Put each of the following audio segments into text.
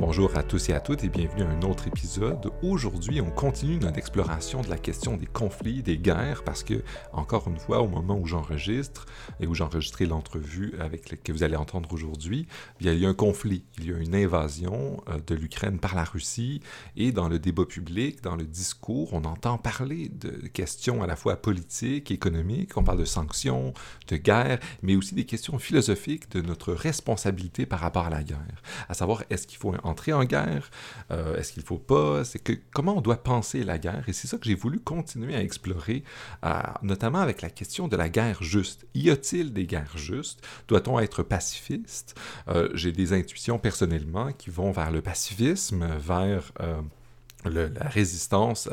Bonjour à tous et à toutes et bienvenue à un autre épisode. Aujourd'hui, on continue notre exploration de la question des conflits, des guerres, parce que, encore une fois, au moment où j'enregistre et où j'enregistrais l'entrevue avec que vous allez entendre aujourd'hui, il y a un conflit, il y a une invasion euh, de l'Ukraine par la Russie et dans le débat public, dans le discours, on entend parler de questions à la fois politiques, économiques, on parle de sanctions, de guerre, mais aussi des questions philosophiques de notre responsabilité par rapport à la guerre, à savoir est-ce qu'il faut entrer en guerre? Euh, est-ce qu'il ne faut pas? C'est que comment on doit penser la guerre? Et c'est ça que j'ai voulu continuer à explorer, notamment avec la question de la guerre juste. Y a-t-il des guerres justes? Doit-on être pacifiste? Euh, j'ai des intuitions personnellement qui vont vers le pacifisme, vers la résistance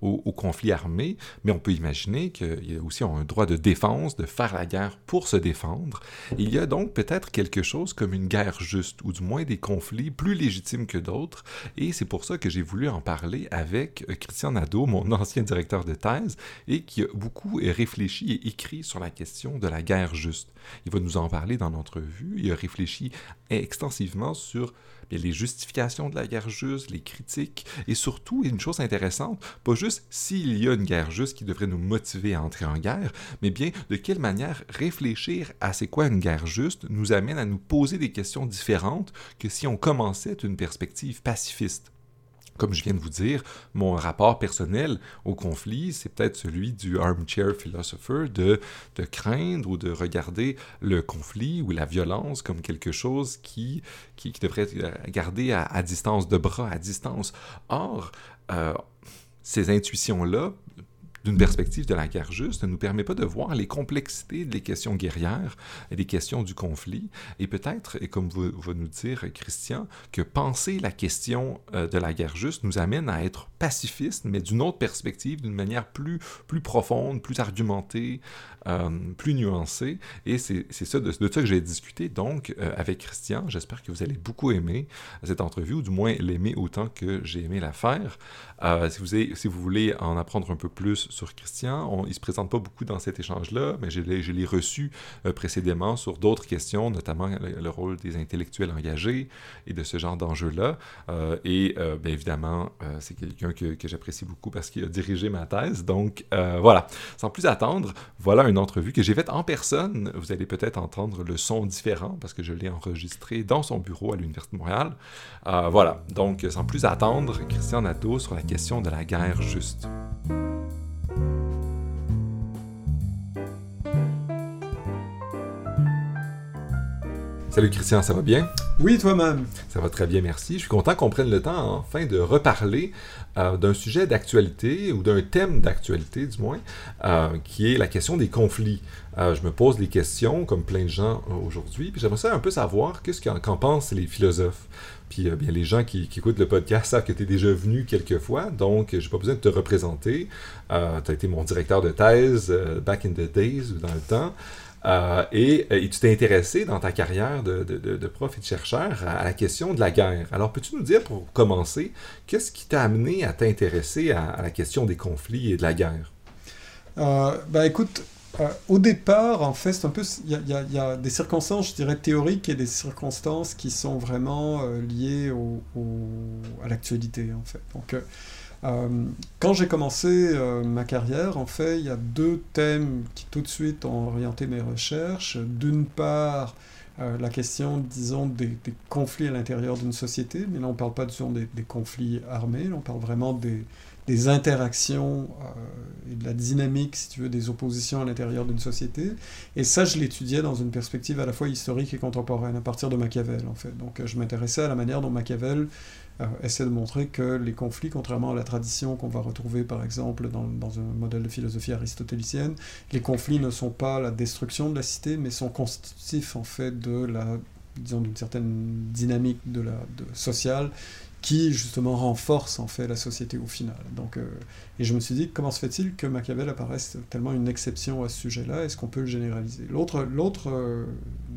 au, conflit armé, mais on peut imaginer qu'il y a aussi un droit de défense, de faire la guerre pour se défendre. Il y a donc peut-être quelque chose comme une guerre juste, ou du moins des conflits plus légitimes que d'autres, et c'est pour ça que j'ai voulu en parler avec euh, Christian Nadeau, mon ancien directeur de thèse, et qui a beaucoup réfléchi et écrit sur la question de la guerre juste. Il va nous en parler dans l'entrevue, il a réfléchi extensivement sur les justifications de la guerre juste, les critiques, et surtout, une chose intéressante, pas juste s'il y a une guerre juste qui devrait nous motiver à entrer en guerre, mais bien de quelle manière réfléchir à c'est quoi une guerre juste nous amène à nous poser des questions différentes que si on commençait d'une perspective pacifiste comme je viens de vous dire, mon rapport personnel au conflit, c'est peut-être celui du armchair philosopher, de, de craindre ou de regarder le conflit ou la violence comme quelque chose qui, qui, devrait être gardé à, distance de bras, à distance. Or, euh, ces intuitions-là d'une perspective de la guerre juste ne nous permet pas de voir les complexités des questions guerrières des questions du conflit. Et peut-être, et comme va nous dire Christian, que penser la question euh, de la guerre juste nous amène à être pacifiste, mais d'une autre perspective, d'une manière plus, plus profonde, plus argumentée, euh, plus nuancée. Et c'est ça, de, ça que j'ai discuté donc euh, avec Christian. J'espère que vous allez beaucoup aimer cette entrevue, ou du moins l'aimer autant que j'ai aimé la faire. si, vous si vous voulez en apprendre un peu plus sur Christian. Il ne se présente pas beaucoup dans cet échange-là, mais je l'ai reçu euh, précédemment sur d'autres questions, notamment le, rôle des intellectuels engagés et de ce genre d'enjeux-là. Euh, et euh, bien évidemment, c'est quelqu'un que, que j'apprécie beaucoup parce qu'il a dirigé ma thèse. Donc voilà, sans plus attendre, voilà une entrevue que j'ai faite en personne. Vous allez peut-être entendre le son différent parce que je l'ai enregistré dans son bureau à l'Université de Montréal. voilà, donc sans plus attendre, Christian Nadeau sur la question de la guerre juste. Salut Christian, ça va bien? Oui, toi-même. Ça va très bien, merci. Je suis content qu'on prenne le temps enfin de reparler euh, d'un sujet d'actualité ou d'un thème d'actualité du moins, euh, qui est la question des conflits. Euh, je me pose des questions, comme plein de gens aujourd'hui, puis j'aimerais ça un peu savoir qu'est-ce qu'en pensent les philosophes. Puis bien, les gens qui, qui, écoutent le podcast savent que tu es déjà venu quelques fois, donc j'ai pas besoin de te représenter. tu as été mon directeur de thèse back in the days ou dans le temps. Euh, et, et, tu t'es intéressé dans ta carrière de, prof et de chercheur à, la question de la guerre. Alors, peux-tu nous dire, pour commencer, qu'est-ce qui t'a amené à t'intéresser à, la question des conflits et de la guerre? Euh, ben écoute, euh, au départ, en fait, c'est un peu, il y, a des circonstances, je dirais, théoriques et des circonstances qui sont vraiment euh, liées à l'actualité, en fait. Donc, euh, quand j'ai commencé euh, ma carrière, en fait, il y a deux thèmes qui tout de suite ont orienté mes recherches. D'une part, euh, la question, disons, des, conflits à l'intérieur d'une société, mais là on ne parle pas disons, des, des, conflits armés, on parle vraiment des, interactions et de la dynamique, si tu veux, des oppositions à l'intérieur d'une société. Et ça, je l'étudiais dans une perspective à la fois historique et contemporaine, à partir de Machiavel, en fait. Donc je m'intéressais à la manière dont Machiavel euh, essaie de montrer que les conflits, contrairement à la tradition qu'on va retrouver par exemple dans, un modèle de philosophie aristotélicienne, les conflits ne sont pas la destruction de la cité, mais sont constitutifs en fait de la, disons, d'une certaine dynamique de la, sociale qui justement renforce en fait la société au final. Donc, euh, et je me suis dit, comment se fait-il que Machiavel apparaisse tellement une exception à ce sujet-là? Est-ce qu'on peut le généraliser? L'autre, euh,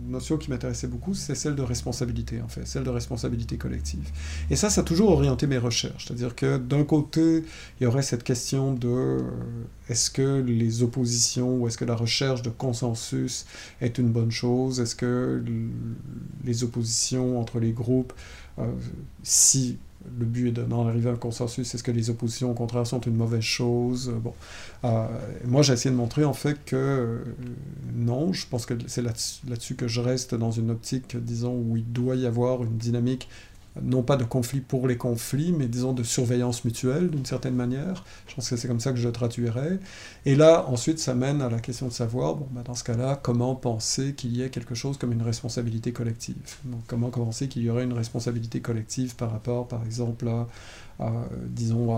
notion qui m'intéressait beaucoup, c'est celle de responsabilité, en fait, celle de responsabilité collective. Et ça, ça a toujours orienté mes recherches. C'est-à-dire que d'un côté, il y aurait cette question de euh, est-ce que les oppositions ou est-ce que la recherche de consensus est une bonne chose? Est-ce que les oppositions entre les groupes, si le but est d'en arriver à un consensus. Est-ce que les oppositions, au contraire, sont une mauvaise chose? Bon, euh, moi, j'ai essayé de montrer en fait que euh, non. Je pense que c'est là-dessus que je reste dans une optique, disons, où il doit y avoir une dynamique non pas de conflit pour les conflits, mais disons de surveillance mutuelle d'une certaine manière. Je pense que c'est comme ça que je traduirais. Et là, ensuite, ça mène à la question de savoir, bon, bah, dans ce cas-là, comment penser qu'il y ait quelque chose comme une responsabilité collective? Comment penser qu'il y aurait une responsabilité collective par rapport, par exemple, à, disons,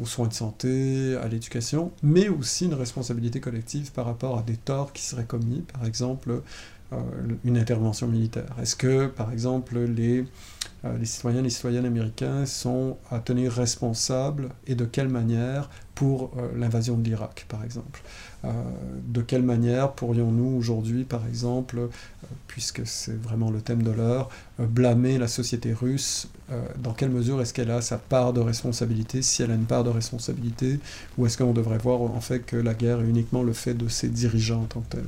aux soins de santé, à l'éducation, mais aussi une responsabilité collective par rapport à des torts qui seraient commis, par exemple, une intervention militaire. Est-ce que, par exemple, les euh, citoyens et les citoyennes américains sont à tenir responsables et de quelle manière pour euh, l'invasion de l'Irak, par exemple? Euh, de quelle manière pourrions-nous aujourd'hui, par exemple, puisque c'est vraiment le thème de l'heure, blâmer la société russe Dans quelle mesure est-ce qu'elle a sa part de responsabilité, si elle a une part de responsabilité, ou est-ce qu'on devrait voir en fait que la guerre est uniquement le fait de ses dirigeants en tant que tels?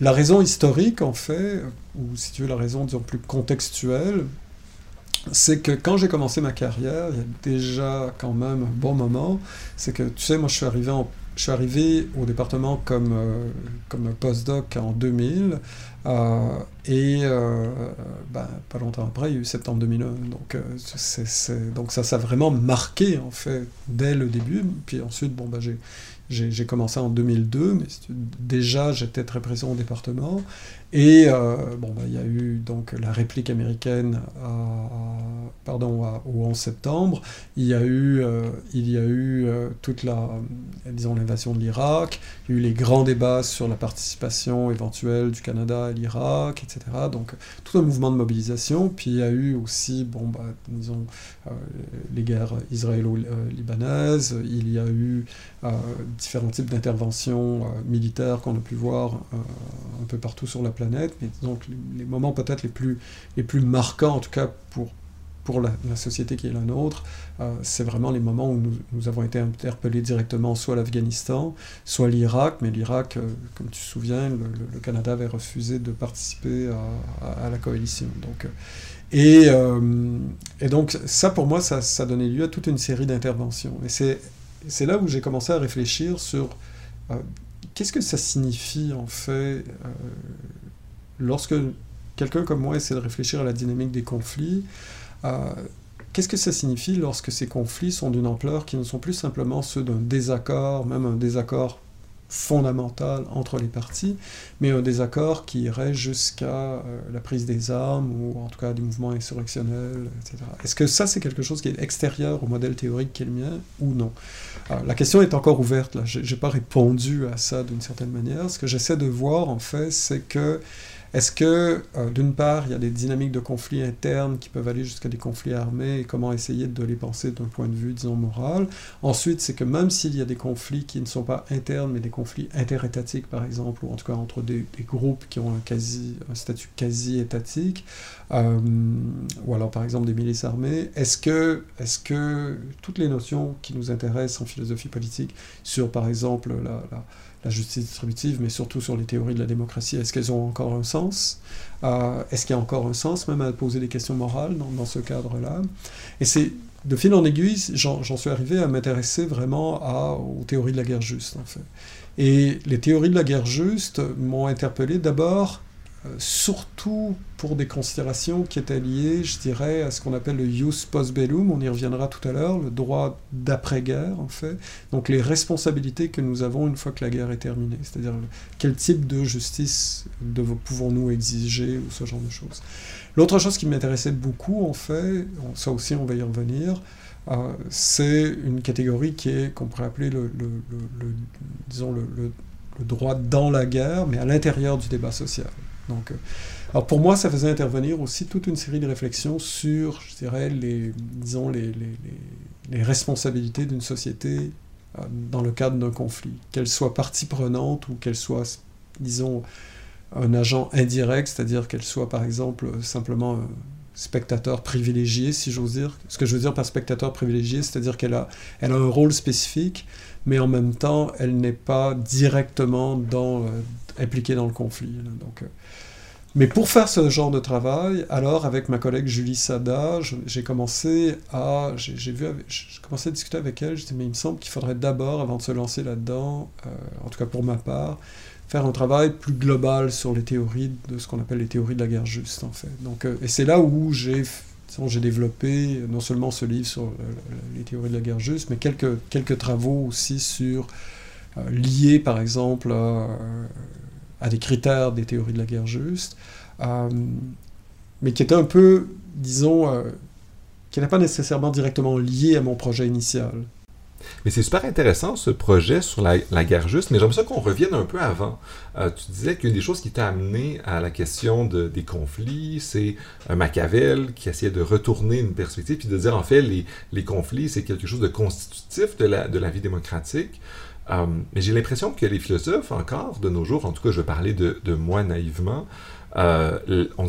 La raison historique, en fait, ou si tu veux la raison disons, plus contextuelle, c'est que quand j'ai commencé ma carrière, il y a déjà quand même un bon moment, c'est que, tu sais, moi je suis arrivé, au département comme, euh, comme postdoc en 2000, euh, et euh, ben, pas longtemps après, il y a eu septembre 2001. Donc, donc ça, ça a vraiment marqué, en fait, dès le début. Puis ensuite, bon, ben, j'ai j'ai commencé en 2002, mais déjà j'étais très présent au département. Et euh, bon, bah, il y a eu donc la réplique américaine à, pardon, au 11 septembre. Il y a eu, euh, il y a eu euh, toute la, disons, l'invasion de l'Irak. Il y a eu les grands débats sur la participation éventuelle du Canada à l'Irak, etc. Donc tout un mouvement de mobilisation. Puis il y a eu aussi, bon, bah, disons, les guerres israélo-libanaises. Il y a eu différents types d'interventions militaires qu'on a pu voir un peu partout sur la planète, mais donc les, moments peut-être les plus, les plus marquants, en tout cas pour, pour la, société qui est la nôtre, euh, c'est vraiment les moments où nous, avons été interpellés directement soit l'Afghanistan, soit l'Irak, mais l'Irak, euh, comme tu te souviens, le, Canada avait refusé de participer à, la coalition. Donc, euh, et, et, donc ça, pour moi, ça, ça donnait lieu à toute une série d'interventions. Et c'est là où j'ai commencé à réfléchir sur qu'est-ce que ça signifie en fait lorsque quelqu'un comme moi essaie de réfléchir à la dynamique des conflits, euh, qu'est-ce que ça signifie lorsque ces conflits sont d'une ampleur qui ne sont plus simplement ceux d'un désaccord, même un désaccord fondamental entre les parties, mais un désaccord qui irait jusqu'à euh, la prise des armes ou en tout cas des mouvements insurrectionnels, etc. Est-ce que ça c'est quelque chose qui est extérieur au modèle théorique qui est le mien ou non? La question est encore ouverte, là. Je n'ai pas répondu à ça d'une certaine manière. Ce que j'essaie de voir en fait, c'est que est-ce que, euh, d'une part, il y a des dynamiques de conflits internes qui peuvent aller jusqu'à des conflits armés et comment essayer de les penser d'un point de vue, disons, moral? Ensuite, c'est que même s'il y a des conflits qui ne sont pas internes, mais des conflits interétatiques, par exemple, ou en tout cas entre des, groupes qui ont un, quasi, un statut quasi-étatique, euh, ou alors par exemple des milices armées, est-ce que, est que toutes les notions qui nous intéressent en philosophie politique sur, par exemple, la justice distributive, mais surtout sur les théories de la démocratie, est-ce qu'elles ont encore un sens? Euh, Est-ce qu'il y a encore un sens même à poser des questions morales dans, ce cadre-là? Et c'est de fil en aiguille, j'en suis arrivé à m'intéresser vraiment aux théories de la guerre juste, en fait. Et les théories de la guerre juste m'ont interpellé d'abord surtout pour des considérations qui étaient liées, je dirais, à ce qu'on appelle le jus post bellum, on y reviendra tout à l'heure, le droit d'après-guerre, en fait. Donc les responsabilités que nous avons une fois que la guerre est terminée, c'est-à-dire quel type de justice pouvons-nous exiger, ou ce genre de choses. L'autre chose qui m'intéressait beaucoup, en fait, ça aussi on va y revenir, euh, c'est une catégorie qui est, qu'on pourrait appeler le, disons le droit dans la guerre, mais à l'intérieur du débat social. Donc, euh, alors pour moi, ça faisait intervenir aussi toute une série de réflexions sur, je dirais, les, disons, les, responsabilités d'une société euh, dans le cadre d'un conflit, qu'elle soit partie prenante ou qu'elle soit, disons, un agent indirect, c'est-à-dire qu'elle soit par exemple simplement spectateur privilégié, si j'ose dire. Ce que je veux dire par spectateur privilégié, c'est-à-dire qu'elle a, elle a un rôle spécifique, mais en même temps, elle n'est pas directement dans, impliquée dans le conflit. Donc, euh, mais pour faire ce genre de travail, alors avec ma collègue Julie Sada, j'ai commencé à, j'ai vu, j'ai commencé à discuter avec elle. Je dit mais il me semble qu'il faudrait d'abord, avant de se lancer là-dedans, euh, en tout cas pour ma part, faire un travail plus global sur les théories de ce qu'on appelle les théories de la guerre juste, en fait. Donc, euh, et c'est là où j'ai j'ai développé non seulement ce livre sur les théories de la guerre juste, mais quelques, quelques travaux aussi sur euh, liés, par exemple, à, à, des critères des théories de la guerre juste, euh, mais qui étaient un peu, disons, qui n'étaient pas nécessairement directement liés à mon projet initial. Mais c'est super intéressant ce projet sur la, guerre juste, mais j'aimerais ça qu'on revienne un peu avant. Euh, tu disais qu'une des choses qui t'a amené à la question des conflits, c'est un Machiavel qui essayait de retourner une perspective, puis de dire en fait, les, conflits, c'est quelque chose de constitutif de la vie démocratique. Euh, mais j'ai l'impression que les philosophes, encore de nos jours, en tout cas je vais parler de, moi naïvement, euh,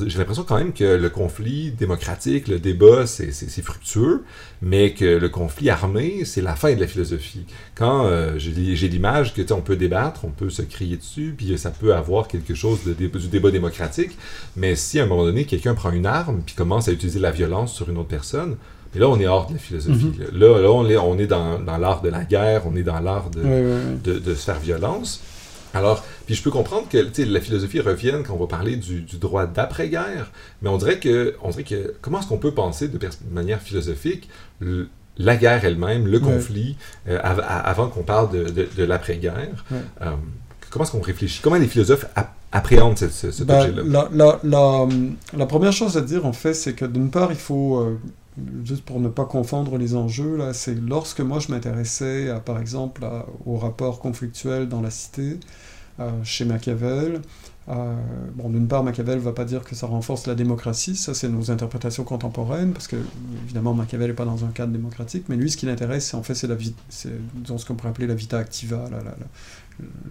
j'ai l'impression quand même que le conflit démocratique, le débat, c'est fructueux, mais que le conflit armé, c'est la fin de la philosophie. Quand euh, j'ai l'image que on peut débattre, on peut se crier dessus, puis ça peut avoir quelque chose de, du débat démocratique, mais si à un moment donné quelqu'un prend une arme puis commence à utiliser la violence sur une autre personne, et là, on est hors de la philosophie. Mhm. là, là, on est, on est dans, dans l'art de la guerre, on est dans l'art de, de, de, se faire violence. Alors, puis je peux comprendre que la philosophie revienne quand on va parler du, droit d'après-guerre, mais on dirait que, on dirait que comment est-ce qu'on peut penser de, manière philosophique la guerre elle-même, le conflit, euh, avant qu'on parle de, l'après-guerre euh, Comment est-ce qu'on réfléchit? Comment les philosophes appréhendent ce, ce, ben, là la, la, la, première chose à dire, en fait, c'est que d'une part, il faut... Euh, juste pour ne pas confondre les enjeux, là, c'est lorsque moi je m'intéressais, par exemple, au rapport conflictuel dans la cité, euh, chez Machiavel. Euh, bon, d'une part, Machiavel ne va pas dire que ça renforce la démocratie, ça c'est nos interprétations contemporaines, parce que évidemment Machiavel n'est pas dans un cadre démocratique, mais lui ce qui l'intéresse, en fait, c'est la c'est ce qu'on pourrait appeler la vita activa, la, la,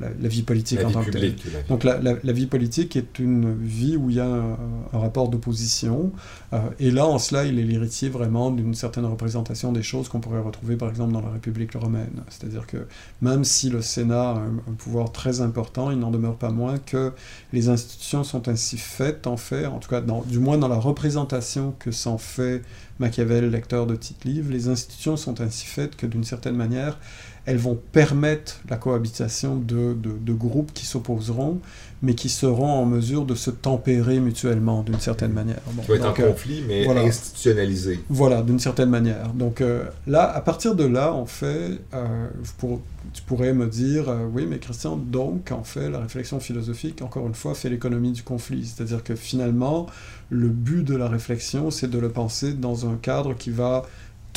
la, vie politique en tant que telle. Donc la, vie politique est une vie où il y a un, rapport d'opposition, euh, et là en cela il est l'héritier vraiment d'une certaine représentation des choses qu'on pourrait retrouver par exemple dans la République romaine. C'est-à-dire que même si le Sénat a un, pouvoir très important, il n'en demeure pas moins que les institutions sont ainsi faites en fait, en tout cas dans, du moins dans la représentation que s'en fait Machiavel, lecteur de titres livres, les institutions sont ainsi faites que d'une certaine manière, elles vont permettre la cohabitation de, de, groupes qui s'opposeront, mais qui seront en mesure de se tempérer mutuellement d'une certaine manière. Bon, qui va être en euh, conflit, mais institutionnalisé. Voilà, d'une certaine manière. Donc euh, là, à partir de là, en fait, euh, pour, tu pourrais me dire, oui, mais Christian, donc, en fait, la réflexion philosophique, encore une fois, fait l'économie du conflit. C'est-à-dire que finalement, le but de la réflexion, c'est de le penser dans un cadre qui va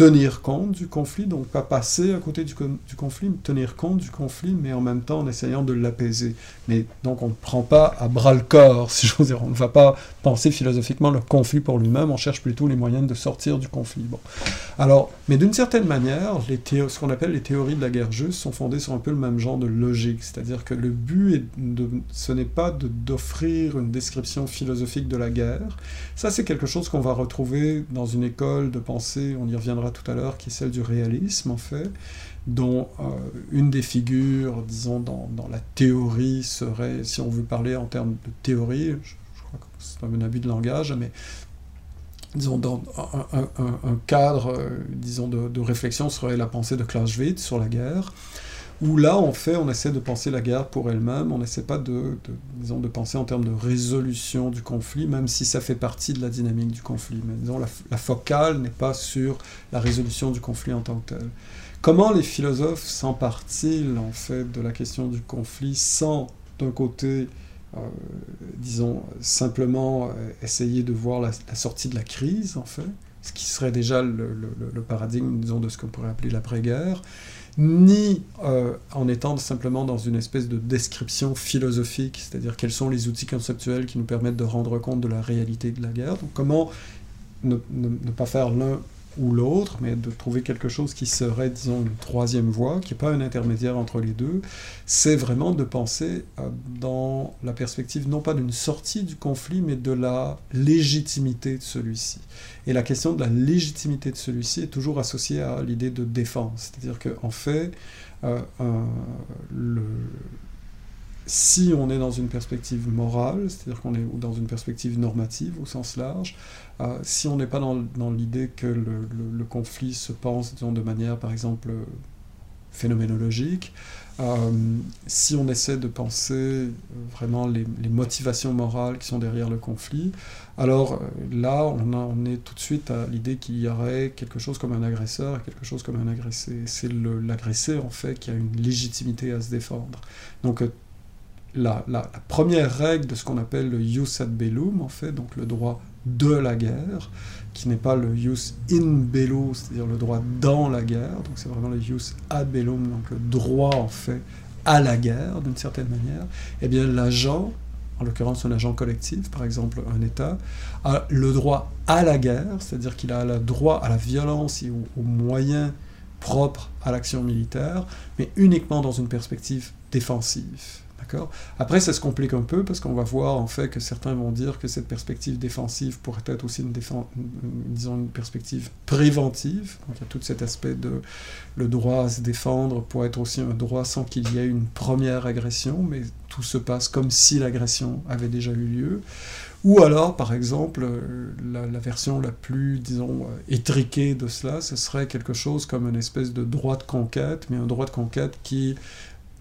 tenir compte du conflit, donc pas passer à côté du, conflit, tenir compte du conflit, mais en même temps en essayant de l'apaiser. Mais donc on ne prend pas à bras le corps, si j'ose dire, on ne va pas penser philosophiquement le conflit pour lui-même, on cherche plutôt les moyens de sortir du conflit. Bon. Alors, mais d'une certaine manière, les ce qu'on appelle les théories de la guerre juste sont fondées sur un peu le même genre de logique, c'est-à-dire que le but, est de, ce n'est pas d'offrir une description philosophique de la guerre, ça c'est quelque chose qu'on va retrouver dans une école de pensée, on y reviendra tout à l'heure, qui est celle du réalisme, en fait, dont euh, une des figures, disons, dans, dans, la théorie serait, si on veut parler en termes de théorie, je, crois que c'est un abus de langage, mais disons, dans un, cadre, euh, disons, de, de, réflexion serait la pensée de Clausewitz sur la guerre, où là, en fait, on essaie de penser la guerre pour elle-même, on n'essaie pas de, disons, de penser en termes de résolution du conflit, même si ça fait partie de la dynamique du conflit. Mais disons, la, focale n'est pas sur la résolution du conflit en tant que tel. Comment les philosophes s'emparent-ils, en fait, de la question du conflit sans, d'un côté, euh, disons, simplement euh, essayer de voir la, sortie de la crise, en fait, ce qui serait déjà le, paradigme, disons, de ce qu'on pourrait appeler l'après-guerre, ni euh, en étant simplement dans une espèce de description philosophique, c'est-à-dire quels sont les outils conceptuels qui nous permettent de rendre compte de la réalité de la guerre. Donc comment ne, pas faire l'un ou l'autre, mais de trouver quelque chose qui serait, disons, une troisième voie, qui n'est pas un intermédiaire entre les deux, c'est vraiment de penser euh, dans la perspective non pas d'une sortie du conflit, mais de la légitimité de celui-ci. Et la question de la légitimité de celui-ci est toujours associée à l'idée de défense. C'est-à-dire qu'en fait, euh, le, si on est dans une perspective morale, c'est-à-dire qu'on est dans une perspective normative au sens large, euh, si on n'est pas dans, l'idée que le, conflit se pense de manière, par exemple, phénoménologique, euh, si on essaie de penser euh, vraiment les, motivations morales qui sont derrière le conflit, alors là, on, on est tout de suite à l'idée qu'il y aurait quelque chose comme un agresseur et quelque chose comme un agressé. C'est l'agressé, en fait, qui a une légitimité à se défendre. Donc, la, première règle de ce qu'on appelle le jus ad bellum, en fait, donc le droit de la guerre, qui n'est pas le jus in bello, c'est-à-dire le droit dans la guerre, donc c'est vraiment le jus ad bellum, donc le droit en fait à la guerre d'une certaine manière, eh bien l'agent, en l'occurrence un agent collectif, par exemple un État, a le droit à la guerre, c'est-à-dire qu'il a le droit à la violence et aux moyens propres à l'action militaire, mais uniquement dans une perspective défensive. Après, ça se complique un peu parce qu'on va voir en fait que certains vont dire que cette perspective défensive pourrait être aussi une, disons une perspective préventive. Donc il y a tout cet aspect de le droit à se défendre pour être aussi un droit sans qu'il y ait une première agression, mais tout se passe comme si l'agression avait déjà eu lieu. Ou alors, par exemple, la, la, version la plus, disons, étriquée de cela, ce serait quelque chose comme une espèce de droit de conquête, mais un droit de conquête qui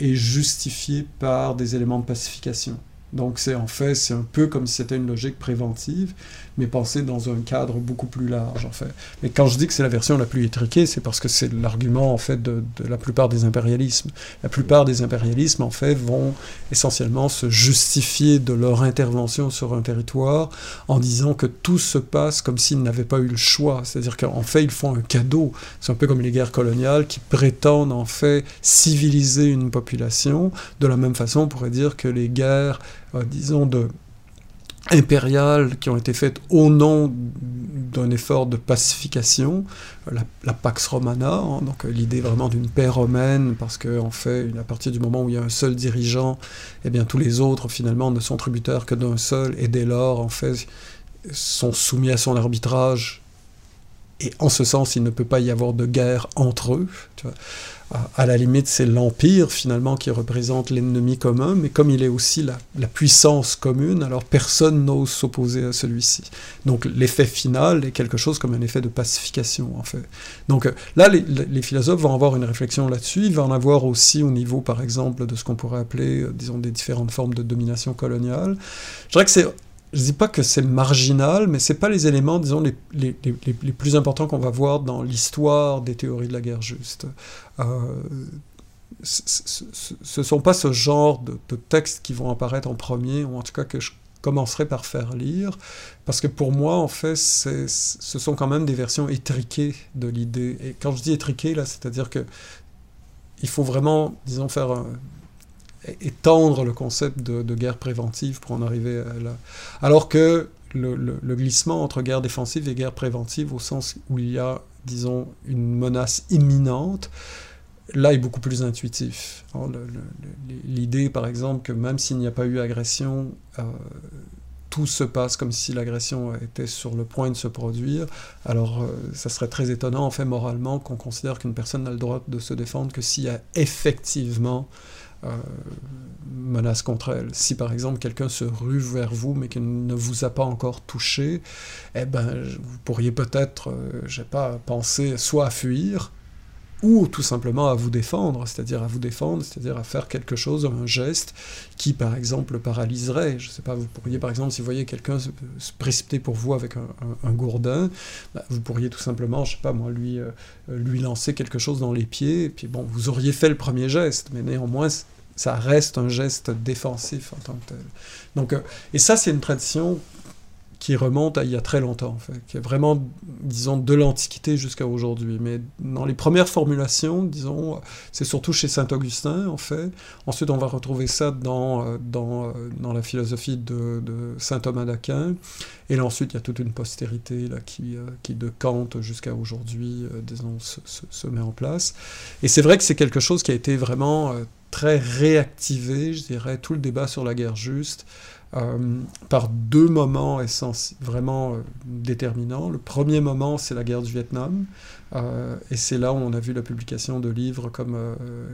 est justifié par des éléments de pacification. Donc c'est en fait, c'est un peu comme si c'était une logique préventive, mais pensée dans un cadre beaucoup plus large en fait. Mais quand je dis que c'est la version la plus étriquée, c'est parce que c'est l'argument en fait de, la plupart des impérialismes. La plupart des impérialismes en fait vont essentiellement se justifier de leur intervention sur un territoire en disant que tout se passe comme s'ils n'avaient pas eu le choix. C'est-à-dire qu'en fait ils font un cadeau. C'est un peu comme les guerres coloniales qui prétendent en fait civiliser une population. De la même façon, on pourrait dire que les guerres disons, de, impériales qui ont été faites au nom d'un effort de pacification, la, Pax Romana, hein, donc euh, l'idée vraiment d'une paix romaine, parce qu'en fait, à partir du moment où il y a un seul dirigeant, eh bien tous les autres finalement ne sont tributaires que d'un seul, et dès lors, en fait, sont soumis à son arbitrage, et en ce sens, il ne peut pas y avoir de guerre entre eux. Tu à la limite, c'est l'Empire finalement qui représente l'ennemi commun, mais comme il est aussi la, puissance commune, alors personne n'ose s'opposer à celui-ci. Donc l'effet final est quelque chose comme un effet de pacification, en fait. Donc euh, là, les, philosophes vont avoir une réflexion là-dessus, ils vont en avoir aussi au niveau, par exemple, de ce qu'on pourrait appeler, euh, disons, des différentes formes de domination coloniale. Je dirais que c'est je dis pas que c'est marginal, mais c'est pas les éléments, disons, les, les, les, les plus importants qu'on va voir dans l'histoire des théories de la guerre juste. Euh, ce ne sont pas ce genre de, textes qui vont apparaître en premier, ou en tout cas que je commencerai par faire lire, parce que pour moi, en fait, ce sont quand même des versions étriquées de l'idée. Et quand je dis étriquées, là, c'est-à-dire que il faut vraiment, disons, faire un, étendre le concept de, guerre préventive pour en arriver là. Alors que le, glissement entre guerre défensive et guerre préventive, au sens où il y a, disons, une menace imminente, là est beaucoup plus intuitif. L'idée, par exemple, que même s'il n'y a pas eu agression, euh, tout se passe comme si l'agression était sur le point de se produire, alors euh, ça serait très étonnant, en fait, moralement, qu'on considère qu'une personne n'a le droit de se défendre que s'il y a effectivement menace contre elle. Si par exemple quelqu'un se rue vers vous mais qu'il ne vous a pas encore touché, eh ben vous pourriez peut-être, euh, je sais pas, penser soit fuir, ou tout simplement à vous défendre, c'est-à-dire à vous défendre, c'est-à-dire à faire quelque chose, un geste qui, par exemple, paralyserait. Je ne sais pas, vous pourriez, par exemple, si vous voyez quelqu'un se, précipiter pour vous avec un, gourdin, bah, vous pourriez tout simplement, je ne sais pas moi, lui, euh, lui lancer quelque chose dans les pieds, et puis bon, vous auriez fait le premier geste, mais néanmoins, ça reste un geste défensif en tant que tel. Donc, euh, et ça, c'est une tradition qui remonte à il y a très longtemps, en fait, qui est vraiment, disons, de l'Antiquité jusqu'à aujourd'hui. Mais dans les premières formulations, disons, c'est surtout chez Saint Augustin, en fait. Ensuite, on va retrouver ça dans, euh, dans, euh, dans la philosophie de, de Saint Thomas d'Aquin. Et là, ensuite, il y a toute une postérité là, qui, euh, qui de Kant jusqu'à aujourd'hui, disons, se, se, met en place. Et c'est vrai que c'est quelque chose qui a été vraiment très réactivé, je dirais, tout le débat sur la guerre juste. Euh, par deux moments vraiment euh, déterminants. Le premier moment, c'est la guerre du Vietnam, euh, et c'est là où on a vu la publication de livres comme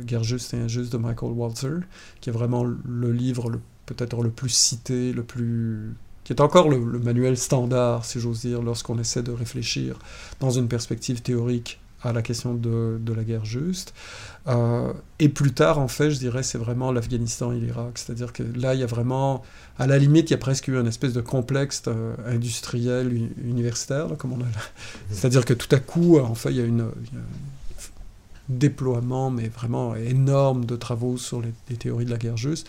Guerre juste et injuste de Michael Walzer, qui est vraiment le livre peut-être le plus cité, le plus qui est encore le, le manuel standard, si j'ose dire, lorsqu'on essaie de réfléchir dans une perspective théorique à la question de, de la guerre juste. Euh, et plus tard, en fait, je dirais, c'est vraiment l'Afghanistan et l'Irak. C'est-à-dire que là, il y a vraiment, à la limite, il y a presque eu une espèce de complexe euh, industriel universitaire, comme on a C'est-à-dire que tout à coup, en fait, il y a, une, un déploiement, mais vraiment énorme de travaux sur les, théories de la guerre juste,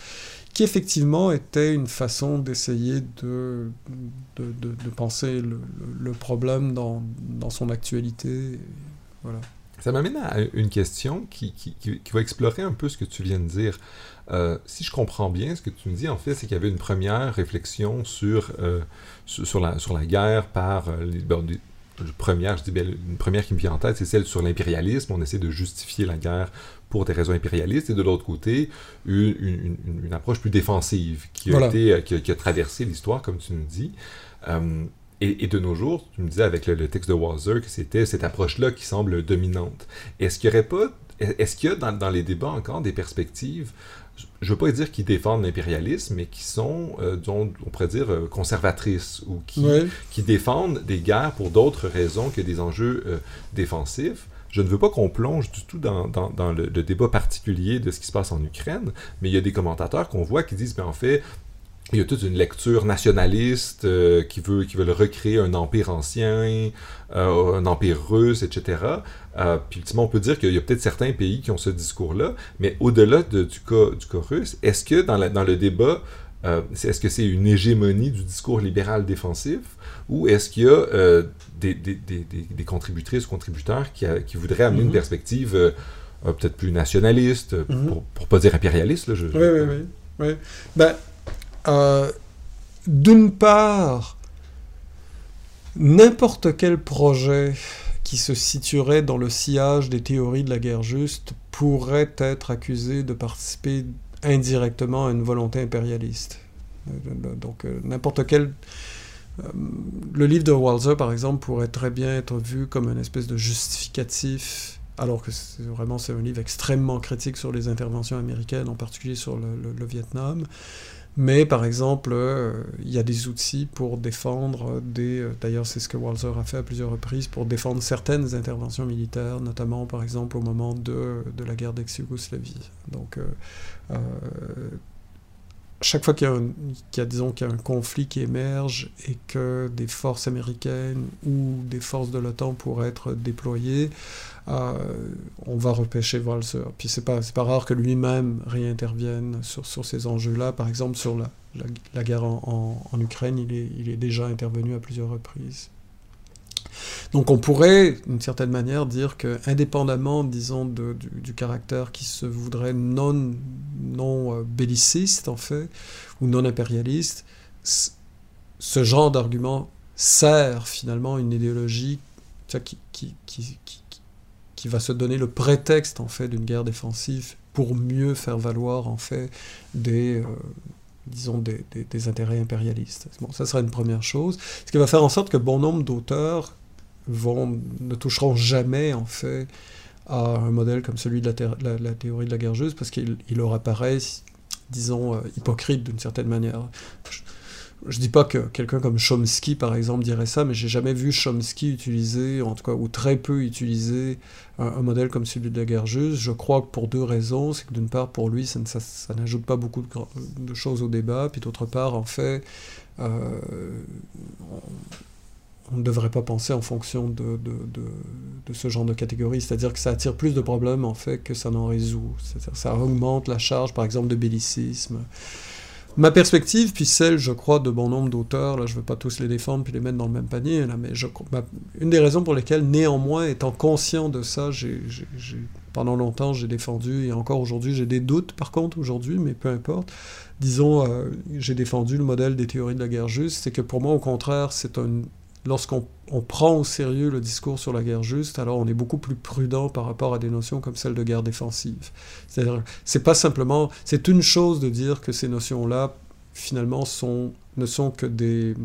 qui effectivement était une façon d'essayer de, de, de, penser le, le, problème dans, dans son actualité. Voilà. Ça m'amène à une question qui, qui, qui, va explorer un peu ce que tu viens de dire. Euh, si je comprends bien, ce que tu me dis, en fait, c'est qu'il y avait une première réflexion sur, euh, sur, la, sur la guerre par euh, les, bon, première, je dis bien, une première qui me vient en tête, c'est celle sur l'impérialisme. On essaie de justifier la guerre pour des raisons impérialistes, et de l'autre côté, une, une, une, approche plus défensive qui a, été, qui a, qui a traversé l'histoire, comme tu nous dis. Et, de nos jours, tu me disais avec le, texte de Walzer que c'était cette approche-là qui semble dominante. Est-ce qu'il y aurait pas, est-ce qu'il y a dans, les débats encore des perspectives, je veux pas dire qui défendent l'impérialisme, mais qui sont, euh, on pourrait dire, euh, conservatrices ou qui, qui défendent des guerres pour d'autres raisons que des enjeux euh, défensifs? Je ne veux pas qu'on plonge du tout dans, dans, le, débat particulier de ce qui se passe en Ukraine, mais il y a des commentateurs qu'on voit qui disent, ben en fait, il y a toute une lecture nationaliste euh, qui, veut, qui veut recréer un empire ancien, euh, un empire russe, etc. Euh, puis ultimement, on peut dire qu'il y a peut-être certains pays qui ont ce discours-là, mais au-delà de, du, cas, du cas russe, est-ce que dans, la, dans le débat, est-ce que c'est une hégémonie du discours libéral défensif, ou est-ce qu'il y a des, des, des, des, contributrices ou contributeurs qui, qui voudraient amener une mm-hmm. perspective peut-être plus nationaliste, mm-hmm. pour, pour pas dire impérialiste là, je, Oui, oui, oui. oui. Ben, euh, d'une part, n'importe quel projet qui se situerait dans le sillage des théories de la guerre juste pourrait être accusé de participer indirectement à une volonté impérialiste. Donc euh, n'importe quel... Euh, le livre de Walzer, par exemple, pourrait très bien être vu comme une espèce de justificatif, alors que vraiment c'est un livre extrêmement critique sur les interventions américaines, en particulier sur le Vietnam. Mais par exemple, euh, il y a des outils pour défendre des... Euh, d'ailleurs, c'est ce que Walzer a fait à plusieurs reprises, pour défendre certaines interventions militaires, notamment par exemple au moment de, de la guerre d'ex-Yougoslavie. Donc, euh, chaque fois qu'il y, a, disons, qu'il y a un conflit qui émerge et que des forces américaines ou des forces de l'OTAN pourraient être déployées, euh, on va repêcher Walser. Puis c'est pas, pas rare que lui-même réintervienne sur, sur ces enjeux-là. Par exemple, sur la, la, guerre en, en, Ukraine, il est, il est déjà intervenu à plusieurs reprises. Donc on pourrait, d'une certaine manière, dire que, indépendamment, disons, de, du, caractère qui se voudrait non, non euh, belliciste, en fait, ou non impérialiste, ce genre d'argument sert finalement une idéologie qui, qui, qui, qui va se donner le prétexte en fait d'une guerre défensive pour mieux faire valoir en fait des euh, disons des, des, intérêts impérialistes. Bon, ça sera une première chose, ce qui va faire en sorte que bon nombre d'auteurs ne toucheront jamais en fait à un modèle comme celui de la, théorie de la guerre juste parce qu'il leur apparaît disons euh, hypocrite d'une certaine manière je dis pas que quelqu'un comme Chomsky, par exemple, dirait ça, mais j'ai jamais vu Chomsky utiliser, en tout cas, ou très peu utiliser un, modèle comme celui de la guerre juste. Je crois que pour deux raisons. C'est que d'une part, pour lui, ça, n'ajoute pas beaucoup de, choses au débat, puis d'autre part, en fait, euh, on ne devrait pas penser en fonction de, de, ce genre de catégorie. C'est-à-dire que ça attire plus de problèmes, en fait, que ça n'en résout. ça augmente la charge, par exemple, de bellicisme ma perspective, puis celle, je crois, de bon nombre d'auteurs, là, je ne veux pas tous les défendre puis les mettre dans le même panier, là, mais une des raisons pour lesquelles, néanmoins, étant conscient de ça, pendant longtemps, j'ai défendu, et encore aujourd'hui, j'ai des doutes, par contre, aujourd'hui, mais peu importe, disons, euh, j'ai défendu le modèle des théories de la guerre juste, c'est que pour moi, au contraire, c'est un, lorsqu'on prend au sérieux le discours sur la guerre juste, alors on est beaucoup plus prudent par rapport à des notions comme celle de guerre défensive. C'est-à-dire, c'est pas simplement, c'est une chose de dire que ces notions-là, finalement, ne sont que des,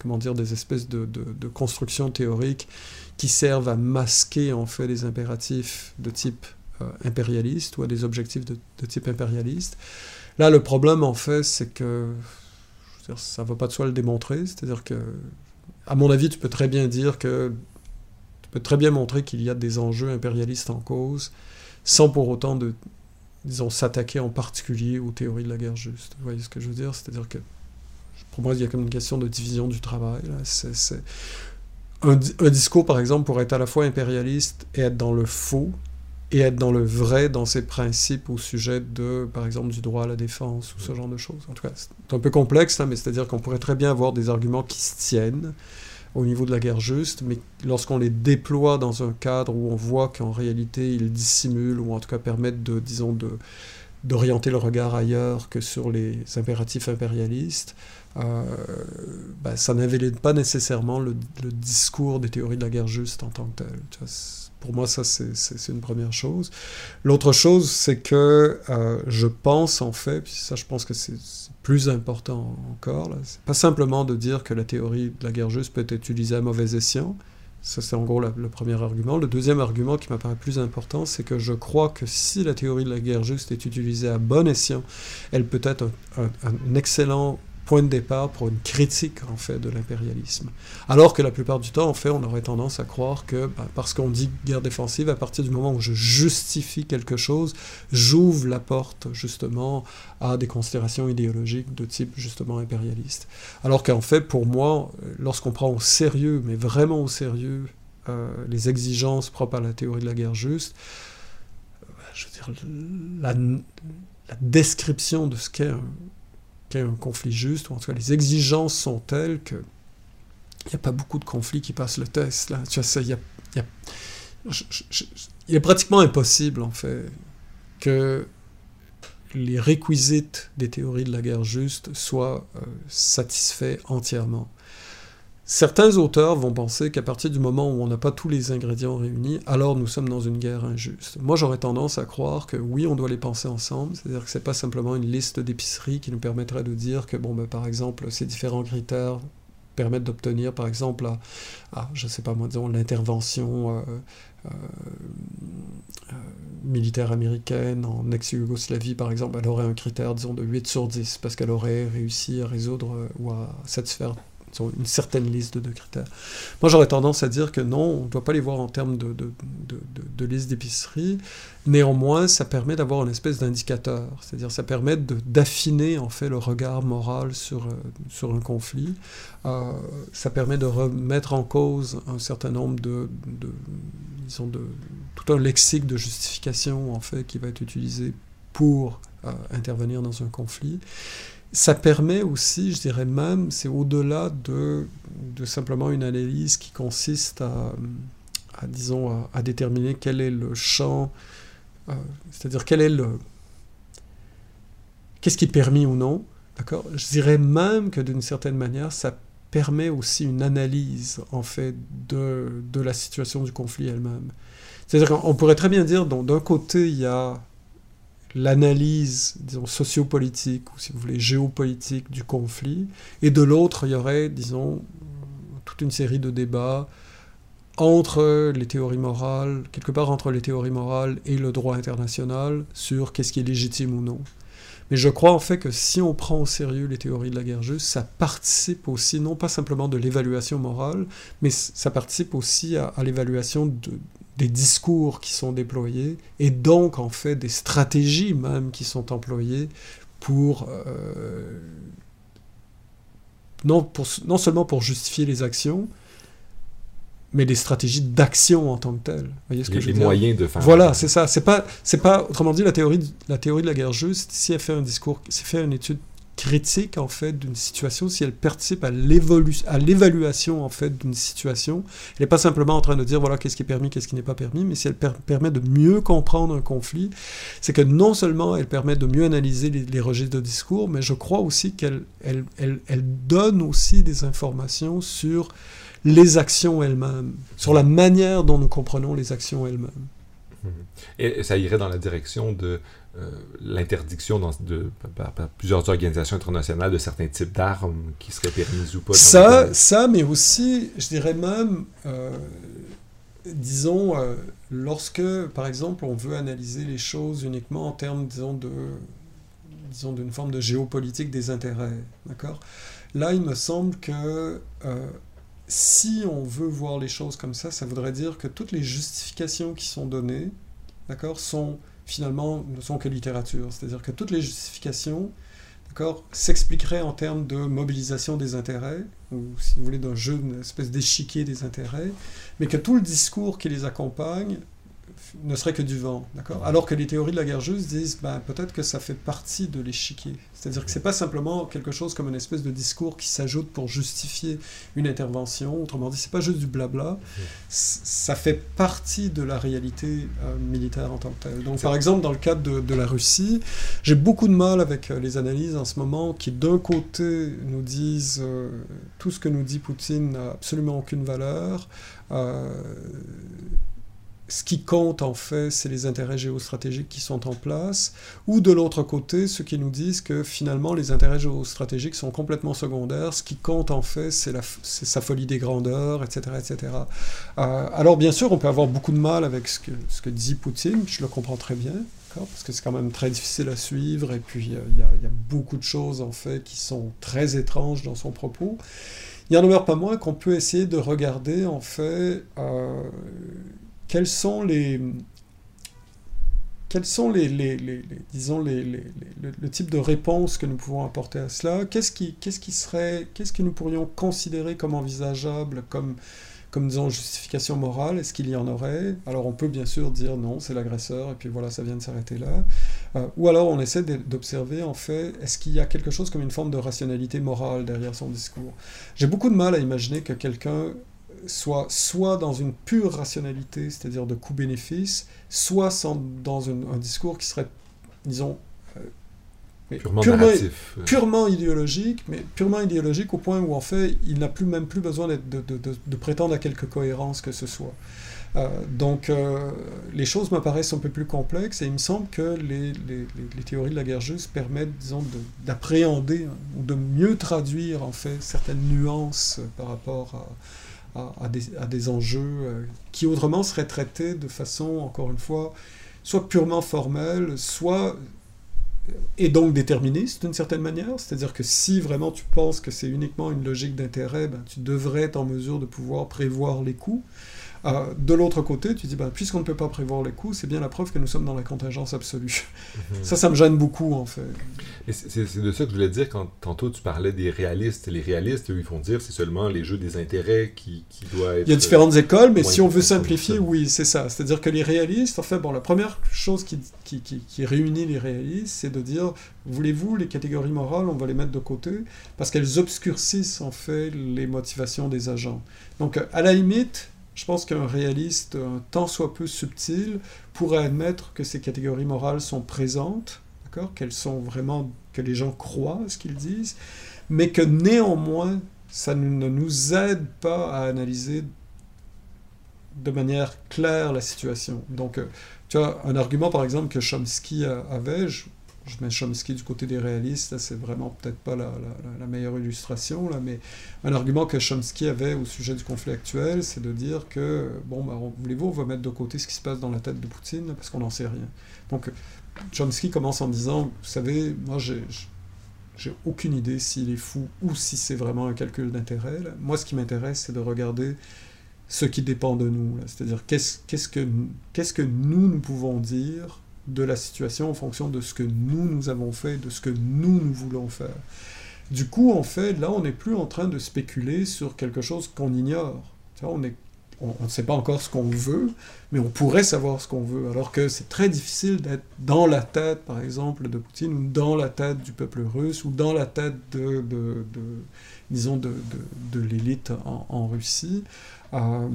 comment dire, des espèces de, constructions théoriques qui servent à masquer en fait des impératifs de type euh, impérialiste ou à des objectifs de, de, type impérialiste. Là, le problème en fait, c'est que ça ne va pas de soi le démontrer, c'est-à-dire que à mon avis, tu peux très bien dire que tu peux très bien montrer qu'il y a des enjeux impérialistes en cause, sans pour autant disons, s'attaquer en particulier aux théories de la guerre juste. Vous voyez ce que je veux dire? C'est-à-dire que pour moi, il y a comme une question de division du travail. Un, un, discours, par exemple, pourrait être à la fois impérialiste et être dans le faux, et être dans le vrai dans ses principes au sujet de, par exemple, du droit à la défense ou ce genre de choses. En tout cas, c'est un peu complexe, mais c'est-à-dire qu'on pourrait très bien avoir des arguments qui se tiennent au niveau de la guerre juste, mais lorsqu'on les déploie dans un cadre où on voit qu'en réalité ils dissimulent ou en tout cas permettent de, disons, de, d'orienter le regard ailleurs que sur les impératifs impérialistes, euh, ben, ça n'invalide pas nécessairement le, discours des théories de la guerre juste en tant que tel. Pour moi, ça, c'est une première chose. L'autre chose, c'est que euh, je pense, en fait, puis ça, je pense que c'est plus important encore, c'est pas simplement de dire que la théorie de la guerre juste peut être utilisée à mauvais escient. Ça, c'est en gros le premier argument. Le deuxième argument qui m'apparaît plus important, c'est que je crois que si la théorie de la guerre juste est utilisée à bon escient, elle peut être un excellent point de départ pour une critique en fait de l'impérialisme. Alors que la plupart du temps, en fait, on aurait tendance à croire que bah, parce qu'on dit guerre défensive, à partir du moment où je justifie quelque chose, j'ouvre la porte justement à des considérations idéologiques de type justement impérialiste. Alors qu'en fait, pour moi, lorsqu'on prend au sérieux, mais vraiment au sérieux, euh, les exigences propres à la théorie de la guerre juste, euh, la, la description de ce qu'est un un conflit juste, ou en tout cas les exigences sont telles que il n'y a pas beaucoup de conflits qui passent le test. Là. Tu vois, il, y a, il est pratiquement impossible, en fait, que les réquisites des théories de la guerre juste soient euh, satisfaits entièrement. Certains auteurs vont penser qu'à partir du moment où on n'a pas tous les ingrédients réunis, alors nous sommes dans une guerre injuste. Moi, j'aurais tendance à croire que oui, on doit les penser ensemble, c'est-à-dire que c'est pas simplement une liste d'épiceries qui nous permettrait de dire que, bon, ben, par exemple, ces différents critères permettent d'obtenir, par exemple, à, disons, l'intervention euh, euh, euh, militaire américaine en ex-Yougoslavie, par exemple, elle aurait un critère, disons, de 8 sur 10, parce qu'elle aurait réussi à résoudre ou à satisfaire une certaine liste de, critères. Moi, j'aurais tendance à dire que non, on ne doit pas les voir en termes de, de, de liste d'épicerie. Néanmoins, ça permet d'avoir une espèce d'indicateur, c'est-à-dire ça permet d'affiner en fait le regard moral sur, euh, sur un conflit. Euh, ça permet de remettre en cause un certain nombre de, disons de tout un lexique de justification en fait qui va être utilisé pour euh, intervenir dans un conflit ça permet aussi, je dirais même, c'est au-delà de, simplement une analyse qui consiste à, disons, à, déterminer quel est le champ, euh, c'est-à-dire quel est le... Qu'est-ce qui est permis ou non, d'accord? Je dirais même que d'une certaine manière, ça permet aussi une analyse, en fait, de, de la situation du conflit elle-même. C'est-à-dire qu'on pourrait très bien dire, d'un côté, il y a l'analyse, disons, sociopolitique, ou si vous voulez, géopolitique du conflit, et de l'autre, il y aurait, disons, toute une série de débats entre les théories morales, quelque part entre les théories morales et le droit international, sur qu'est-ce qui est légitime ou non. Mais je crois en fait que si on prend au sérieux les théories de la guerre juste, ça participe aussi, non pas simplement de l'évaluation morale, mais ça participe aussi à, l'évaluation des discours qui sont déployés, et donc en fait des stratégies même qui sont employées pour, euh, non, pour, non seulement pour justifier les actions, mais des stratégies d'action en tant que telles. voyez ce que les, je veux moyens de faire. Voilà, c'est ça. C'est pas, c'est pas, autrement dit, la théorie, la théorie de la guerre juste, si elle fait un discours, si elle fait une étude critique en fait d'une situation, si elle participe à l'évaluation en fait d'une situation, elle n'est pas simplement en train de dire voilà qu'est-ce qui est permis, qu'est-ce qui n'est pas permis, mais si elle permet de mieux comprendre un conflit, c'est que non seulement elle permet de mieux analyser les, registres de discours, mais je crois aussi qu'elle elle, elle, elle donne aussi des informations sur les actions elles-mêmes, sur la manière dont nous comprenons les actions elles-mêmes. Et ça irait dans la direction de euh, l'interdiction de, par, plusieurs organisations internationales de certains types d'armes qui seraient permises ou pas. Ça, ça, mais aussi, je dirais même, euh, disons, euh, lorsque, par exemple, on veut analyser les choses uniquement en termes, disons, de disons d'une forme de géopolitique des intérêts, d'accord? Là, il me semble que si on veut voir les choses comme ça, ça voudrait dire que toutes les justifications qui sont données, d'accord, sont finalement ne sont que littérature. C'est-à-dire que toutes les justifications s'expliqueraient en termes de mobilisation des intérêts, ou si vous voulez d'un jeu, une espèce d'échiquier des intérêts, mais que tout le discours qui les accompagne ne serait que du vent, d'accord Alors que les théories de la guerre juste disent, ben, peut-être que ça fait partie de l'échiquier. C'est-à-dire que c'est pas simplement quelque chose comme une espèce de discours qui s'ajoute pour justifier une intervention. Autrement dit, c'est pas juste du blabla. Ça fait partie de la réalité euh, militaire en tant que telle. Donc, par exemple, dans le cadre de, la Russie, j'ai beaucoup de mal avec euh, les analyses en ce moment qui, d'un côté, nous disent euh, tout ce que nous dit Poutine n'a absolument aucune valeur ce qui compte en fait, c'est les intérêts géostratégiques qui sont en place, ou de l'autre côté, ceux qui nous disent que finalement les intérêts géostratégiques sont complètement secondaires, ce qui compte en fait, c'est sa folie des grandeurs, etc. etc. Euh, alors bien sûr, on peut avoir beaucoup de mal avec ce que, ce que dit Poutine, je le comprends très bien, parce que c'est quand même très difficile à suivre, et puis euh, il y, a beaucoup de choses en fait qui sont très étranges dans son propos. Il n'y en demeure pas moins qu'on peut essayer de regarder en fait... Euh, quels sont les quels sont les, les, les, le, type de réponse que nous pouvons apporter à cela? Qu'est-ce qui, qu'est-ce qui serait, qu'est-ce que nous pourrions considérer comme envisageable, comme, comme disons justification morale? Est-ce qu'il y en aurait? Alors on peut bien sûr dire non, c'est l'agresseur et puis voilà, ça vient de s'arrêter là. Euh, ou alors on essaie d'observer en fait, est-ce qu'il y a quelque chose comme une forme de rationalité morale derrière son discours? J'ai beaucoup de mal à imaginer que quelqu'un soit, soit dans une pure rationalité, c'est-à-dire de coût-bénéfice, soit dans un, discours qui serait, disons, euh, purement, purement, idéologique, mais purement idéologique au point où en fait il n'a plus même plus besoin de, de, de, prétendre à quelque cohérence que ce soit. Euh, donc euh, les choses me paraissent un peu plus complexes et il me semble que les, les, les théories de la guerre juste permettent, disons, d'appréhender ou de mieux traduire en fait certaines nuances par rapport à, à, des, enjeux euh, qui autrement seraient traités de façon, encore une fois, soit purement formelle, soit euh, et donc déterministe d'une certaine manière. C'est-à-dire que si vraiment tu penses que c'est uniquement une logique d'intérêt, ben, tu devrais être en mesure de pouvoir prévoir les coûts. Euh, de l'autre côté, tu dis, bah, puisqu'on ne peut pas prévoir les coûts, c'est bien la preuve que nous sommes dans la contingence absolue. Mhm. Ça, ça me gêne beaucoup, en fait. c'est de ça que je voulais dire quand tantôt tu parlais des réalistes. Les réalistes, eux, ils font dire c'est seulement les jeux des intérêts qui, qui doivent être... Il y a différentes écoles, mais si on veut simplifier, oui, c'est ça. C'est-à-dire que les réalistes, en fait, bon, la première chose qui, qui, qui réunit les réalistes, c'est de dire, voulez-vous, les catégories morales, on va les mettre de côté, parce qu'elles obscurcissent, en fait, les motivations des agents. Donc, à la limite, je pense qu'un réaliste, un tant soit peu subtil, pourrait admettre que ces catégories morales sont présentes, qu'elles sont vraiment, que les gens croient à ce qu'ils disent, mais que néanmoins, ça ne nous aide pas à analyser de manière claire la situation. Donc, euh, tu as un argument, par exemple, que Chomsky avait, je mets Chomsky du côté des réalistes, c'est vraiment peut-être pas la, meilleure illustration, là, mais un argument que Chomsky avait au sujet du conflit actuel, c'est de dire que, bon, bah, voulez-vous, on va mettre de côté ce qui se passe dans la tête de Poutine, parce qu'on n'en sait rien. Donc, Chomsky commence en disant, vous savez, moi, j'ai, aucune idée s'il est fou ou si c'est vraiment un calcul d'intérêt. Moi, ce qui m'intéresse, c'est de regarder ce qui dépend de nous. C'est-à-dire, qu'est-ce, que, qu'est-ce que nous, nous pouvons dire de la situation en fonction de ce que nous, nous avons fait, de ce que nous, nous voulons faire. Du coup, en fait, là, on n'est plus en train de spéculer sur quelque chose qu'on ignore. On ne sait pas encore ce qu'on veut, mais on pourrait savoir ce qu'on veut, alors que c'est très difficile d'être dans la tête, par exemple, de Poutine, ou dans la tête du peuple russe, ou dans la tête de, disons, de, de, l'élite en, Russie. Euh,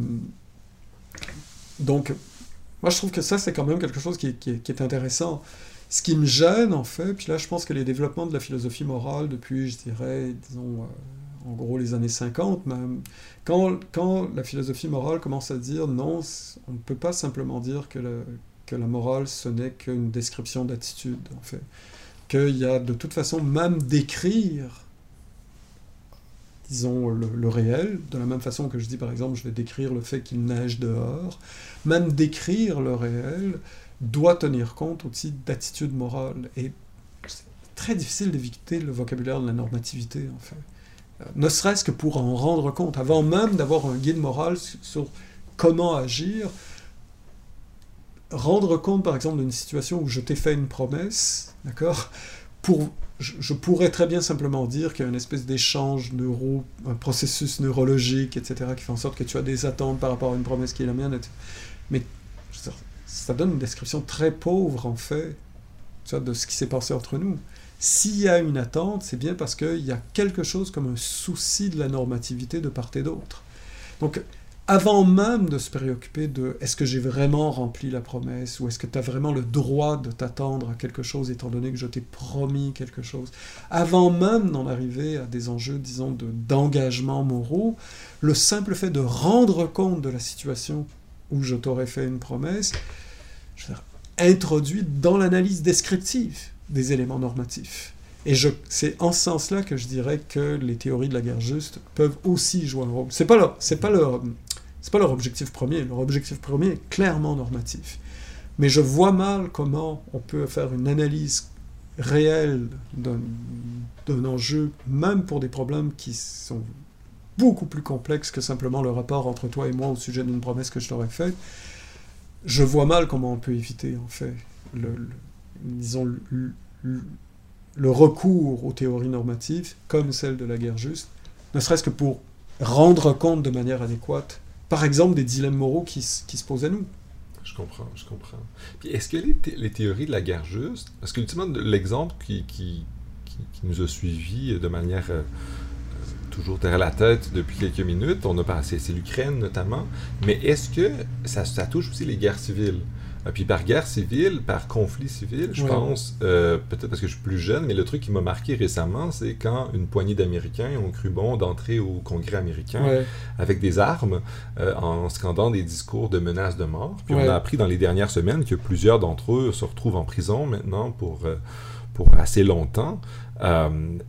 donc, moi, je trouve que ça, c'est quand même quelque chose qui, est intéressant. Ce qui me gêne, en fait, puis là, je pense que les développements de la philosophie morale depuis, je dirais, disons, euh, en gros, les années 50, même, quand, quand, la philosophie morale commence à dire non, on ne peut pas simplement dire que, que la morale, ce n'est qu'une description d'attitude, en fait. Qu'il y a de toute façon, même d'écrire disons, le, réel, de la même façon que je dis par exemple, je vais décrire le fait qu'il neige dehors, même décrire le réel doit tenir compte aussi d'attitude morale. Et c'est très difficile d'éviter le vocabulaire de la normativité, en fait. Euh, ne serait-ce que pour en rendre compte, avant même d'avoir un guide moral sur comment agir, rendre compte par exemple d'une situation où je t'ai fait une promesse, d'accord, je, pourrais très bien simplement dire qu'il y a une espèce d'échange neuro, un processus neurologique, etc., qui fait en sorte que tu as des attentes par rapport à une promesse qui est la mienne. Mais ça donne une description très pauvre, en fait, de ce qui s'est passé entre nous. S'il y a une attente, c'est bien parce qu'il y a quelque chose comme un souci de la normativité de part et d'autre. Donc, avant même de se préoccuper de est-ce que j'ai vraiment rempli la promesse ou est-ce que tu as vraiment le droit de t'attendre à quelque chose étant donné que je t'ai promis quelque chose, avant même d'en arriver à des enjeux, disons, de, d'engagement moraux, le simple fait de rendre compte de la situation où je t'aurais fait une promesse, je veux dire, introduit dans l'analyse descriptive des éléments normatifs. Et c'est en ce sens-là que je dirais que les théories de la guerre juste peuvent aussi jouer un rôle. C'est pas c'est pas leur, c'est pas leur objectif premier. Leur objectif premier est clairement normatif. Mais je vois mal comment on peut faire une analyse réelle d'un enjeu, même pour des problèmes qui sont beaucoup plus complexes que simplement le rapport entre toi et moi au sujet d'une promesse que je t'aurais faite. Je vois mal comment on peut éviter, en fait, disons, le recours aux théories normatives, comme celle de la guerre juste, ne serait-ce que pour rendre compte de manière adéquate par exemple, des dilemmes moraux qui, se posent à nous. Je comprends, je comprends. Puis est-ce que les, les, théories de la guerre juste, parce qu'ultimement, l'exemple qui, nous a suivis de manière euh, toujours derrière la tête depuis quelques minutes, on a passé, c'est l'Ukraine notamment, mais est-ce que ça, touche aussi les guerres civiles? euh, puis par guerre civile, par conflit civil, je pense, euh, peut-être parce que je suis plus jeune, mais le truc qui m'a marqué récemment, c'est quand une poignée d'Américains ont cru bon d'entrer au Congrès américain avec des armes euh, en scandant des discours de menaces de mort. Puis on a appris dans les dernières semaines que plusieurs d'entre eux se retrouvent en prison maintenant pour, pour assez longtemps.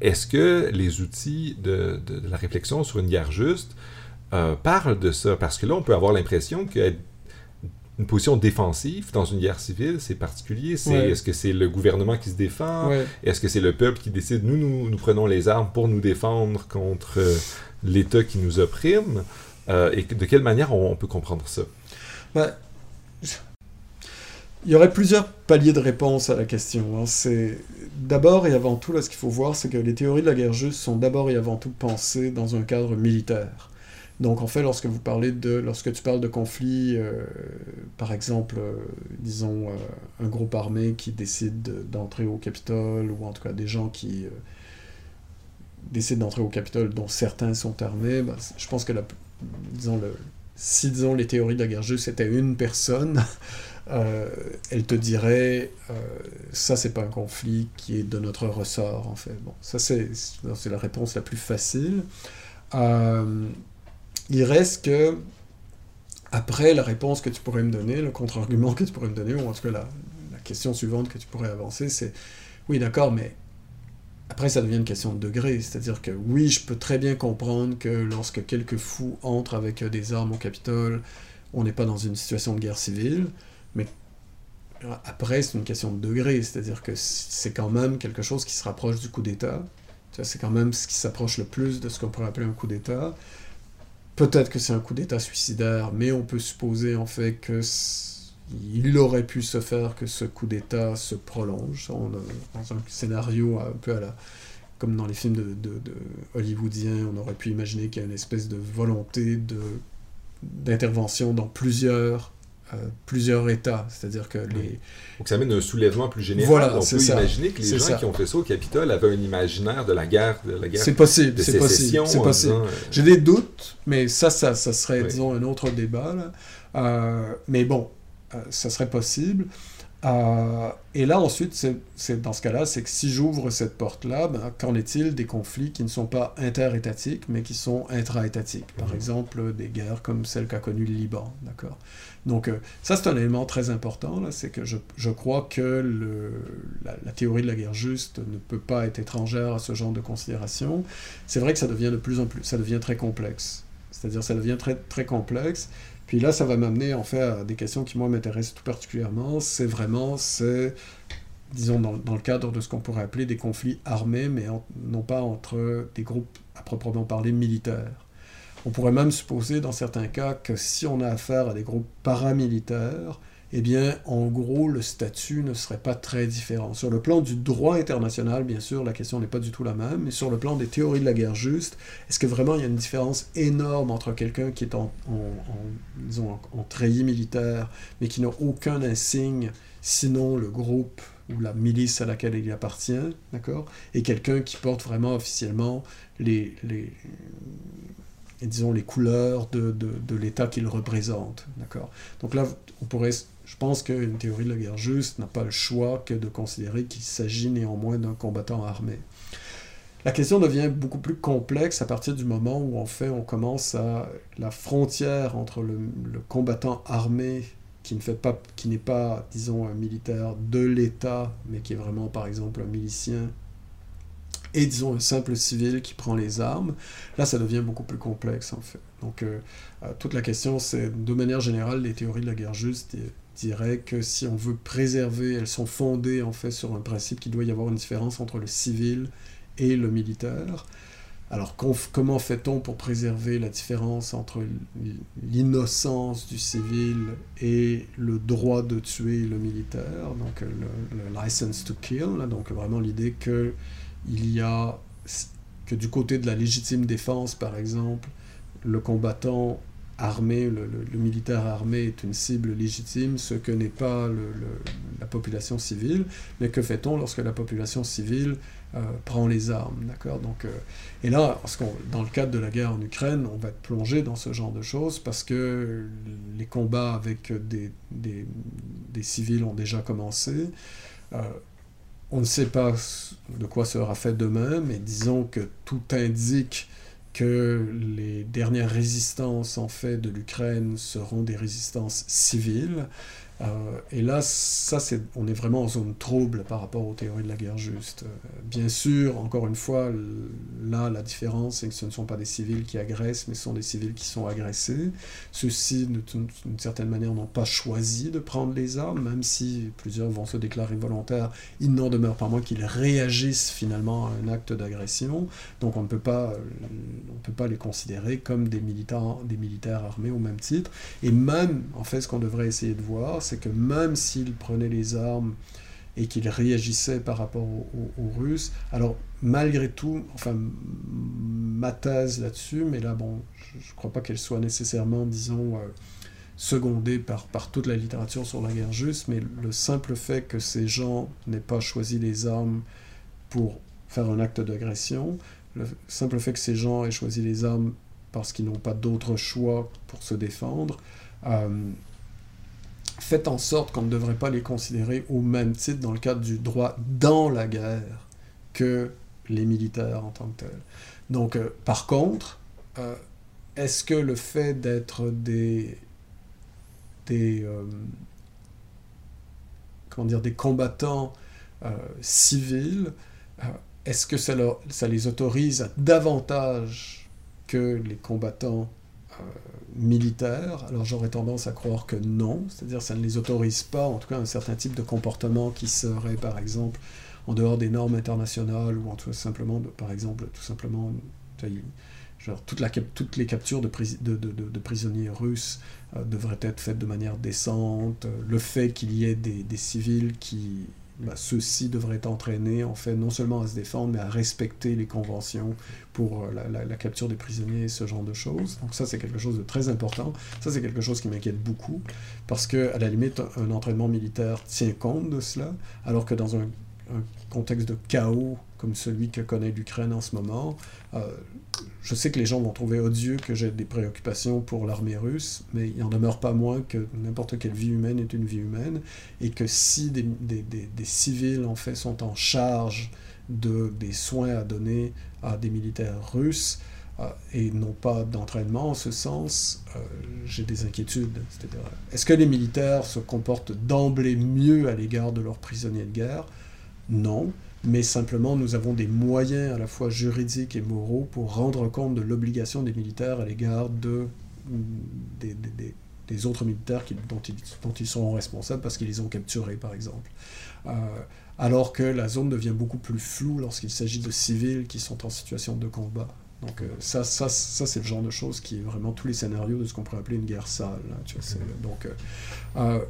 Est-ce que les outils de, de, la réflexion sur une guerre juste parlent de ça? Parce que là, on peut avoir l'impression qu'être une position défensive dans une guerre civile, c'est particulier. C'est, Est-ce que c'est le gouvernement qui se défend? Est-ce que c'est le peuple qui décide? Nous, nous, nous prenons les armes pour nous défendre contre euh, l'État qui nous opprime euh, Et de quelle manière on, peut comprendre ça? Ben, Il y aurait plusieurs paliers de réponse à la question. Hein. C'est d'abord et avant tout, là, ce qu'il faut voir, c'est que les théories de la guerre juste sont d'abord et avant tout pensées dans un cadre militaire. Donc en fait, lorsque vous parlez de, lorsque tu parles de conflit, euh, par exemple, euh, disons euh, un groupe armé qui décide d'entrer au Capitole, ou en tout cas des gens qui décident d'entrer au Capitole, dont certains sont armés, bah, je pense que la, disons si disons les théories de la guerre juste c'était une personne, elle te dirait ça c'est pas un conflit qui est de notre ressort en fait. Bon, ça c'est la réponse la plus facile. Il reste que, après la réponse que tu pourrais me donner, le contre-argument que tu pourrais me donner, ou en tout cas la, question suivante que tu pourrais avancer, c'est oui, d'accord, mais après, ça devient une question de degré. C'est-à-dire que oui, je peux très bien comprendre que lorsque quelques fous entrent avec des armes au Capitole, on n'est pas dans une situation de guerre civile, mais après, c'est une question de degré. C'est-à-dire que c'est quand même quelque chose qui se rapproche du coup d'État. C'est quand même ce qui s'approche le plus de ce qu'on pourrait appeler un coup d'État. Peut-être que c'est un coup d'État suicidaire, mais on peut supposer en fait que il aurait pu se faire que ce coup d'État se prolonge. On dans un scénario un peu à la, comme dans les films de, hollywoodiens, on aurait pu imaginer qu'il y a une espèce de volonté de d'intervention dans plusieurs euh, plusieurs États. C'est-à-dire que les. Donc ça amène un soulèvement plus général. Voilà, On peut ça. imaginer que les gens ça. qui ont fait ça au Capitole avaient un imaginaire de la guerre, de la guerre C'est possible, c'est possible, c'est possible. disant, euh, J'ai des doutes, mais ça, ça, ça serait, Oui. disons, un autre débat. là. Euh, mais bon, euh, ça serait possible. Euh, et là, ensuite, c'est, dans ce cas-là, c'est que si j'ouvre cette porte-là, ben, qu'en est-il des conflits qui ne sont pas interétatiques, mais qui sont intra-étatiques? Par Mhm. exemple, des guerres comme celle qu'a connue le Liban, d'accord? Donc, euh, ça, c'est un élément très important, c'est que je, je crois que la, théorie de la guerre juste ne peut pas être étrangère à ce genre de considération. C'est vrai que ça devient de plus en plus, ça devient très complexe. C'est-à-dire, ça devient très, très complexe. Puis là, ça va m'amener en fait à des questions qui, moi, m'intéressent tout particulièrement. C'est vraiment, c'est, disons, dans, dans le cadre de ce qu'on pourrait appeler des conflits armés, mais non pas entre des groupes à proprement parler militaires. On pourrait même supposer, dans certains cas, que si on a affaire à des groupes paramilitaires, eh bien, en gros, le statut ne serait pas très différent. Sur le plan du droit international, bien sûr, la question n'est pas du tout la même, mais sur le plan des théories de la guerre juste, est-ce que vraiment il y a une différence énorme entre quelqu'un qui est en, en- militaire, mais qui n'a aucun insigne, sinon le groupe ou la milice à laquelle il appartient, d'accord, et quelqu'un qui porte vraiment officiellement les, les, et disons, les couleurs de, de, l'État qu'il représente. D'accord? Donc là, on pourrait, je pense qu'une théorie de la guerre juste n'a pas le choix que de considérer qu'il s'agit néanmoins d'un combattant armé. La question devient beaucoup plus complexe à partir du moment où en fait on commence à la frontière entre le, le combattant armé qui ne fait pas, qui n'est pas, disons, un militaire de l'État, mais qui est vraiment, par exemple, un milicien et disons un simple civil qui prend les armes, là ça devient beaucoup plus complexe en fait. Donc euh, euh, toute la question c'est, de manière générale, les théories de la guerre juste di- diraient que si on veut préserver, elles sont fondées en fait sur un principe qu'il doit y avoir une différence entre le civil et le militaire. Alors comment fait-on pour préserver la différence entre l'innocence du civil et le droit de tuer le militaire, donc euh, le, license to kill, donc vraiment l'idée que il y a que du côté de la légitime défense, par exemple, le combattant armé, le, militaire armé est une cible légitime, ce que n'est pas la population civile. Mais que fait-on lorsque la population civile euh, prend les armes, d'accord? Donc, euh, et là, dans le cadre de la guerre en Ukraine, on va être plongé dans ce genre de choses parce que les combats avec des, des, des civils ont déjà commencé. Euh, on ne sait pas de quoi sera fait demain, mais disons que tout indique que les dernières résistances en fait de l'Ukraine seront des résistances civiles. Euh, et là, ça, on est vraiment en zone trouble par rapport aux théories de la guerre juste. Euh, bien sûr, encore une fois, là, la différence, c'est que ce ne sont pas des civils qui agressent, mais ce sont des civils qui sont agressés. Ceux-ci, d'une certaine manière, n'ont pas choisi de prendre les armes, même si plusieurs vont se déclarer volontaires, il n'en demeure pas moins qu'ils réagissent finalement à un acte d'agression. Donc on ne peut pas, on peut pas les considérer comme des des militaires armés au même titre. Et même, en fait, ce qu'on devrait essayer de voir, c'est que même s'ils prenaient les armes et qu'ils réagissaient par rapport aux, Russes, alors malgré tout, enfin, ma thèse là-dessus, mais là, bon, je ne crois pas qu'elle soit nécessairement, disons, euh, secondée par, par toute la littérature sur la guerre juste, mais le simple fait que ces gens n'aient pas choisi les armes pour faire un acte d'agression, le simple fait que ces gens aient choisi les armes parce qu'ils n'ont pas d'autre choix pour se défendre, euh, fait en sorte qu'on ne devrait pas les considérer au même titre dans le cadre du droit dans la guerre que les militaires en tant que tels. Donc, euh, par contre, euh, est-ce que le fait d'être des, euh, comment dire, des combattants civils, est-ce que ça, ça les autorise davantage que les combattants euh, militaires Alors j'aurais tendance à croire que non, c'est-à-dire ça ne les autorise pas, en tout cas un certain type de comportement qui serait par exemple en dehors des normes internationales ou en tout simplement, par exemple, tout simplement, genre toutes les captures de, pris- de, de- de- de prisonniers russes euh, devraient être faites de manière décente. Euh, Le fait qu'il y ait des civils qui, bah, ceux-ci devraient être entraînés en fait non seulement à se défendre, mais à respecter les conventions pour euh, la, capture des prisonniers, ce genre de choses. Donc ça, c'est quelque chose de très important. Ça, c'est quelque chose qui m'inquiète beaucoup, parce que à la limite, un entraînement militaire tient compte de cela, alors que dans un, contexte de chaos comme celui que connaît l'Ukraine en ce moment, euh, je sais que les gens vont trouver odieux que j'ai des préoccupations pour l'armée russe, mais il n'en demeure pas moins que n'importe quelle vie humaine est une vie humaine, et que si des, civils en fait sont en charge de, des soins à donner à des militaires russes euh, et non pas d'entraînement en ce sens, euh, j'ai des inquiétudes. Est-ce que les militaires se comportent d'emblée mieux à l'égard de leurs prisonniers de guerre? Non, mais simplement nous avons des moyens à la fois juridiques et moraux pour rendre compte de l'obligation des militaires à l'égard de, des, autres militaires dont, ils, dont, seront responsables parce qu'ils les ont capturés, par exemple. Euh, alors que la zone devient beaucoup plus floue lorsqu'il s'agit de civils qui sont en situation de combat. Donc euh, ça, ça, ça c'est le genre de choses qui est vraiment tous les scénarios de ce qu'on pourrait appeler une guerre sale. tu vois, donc euh, euh,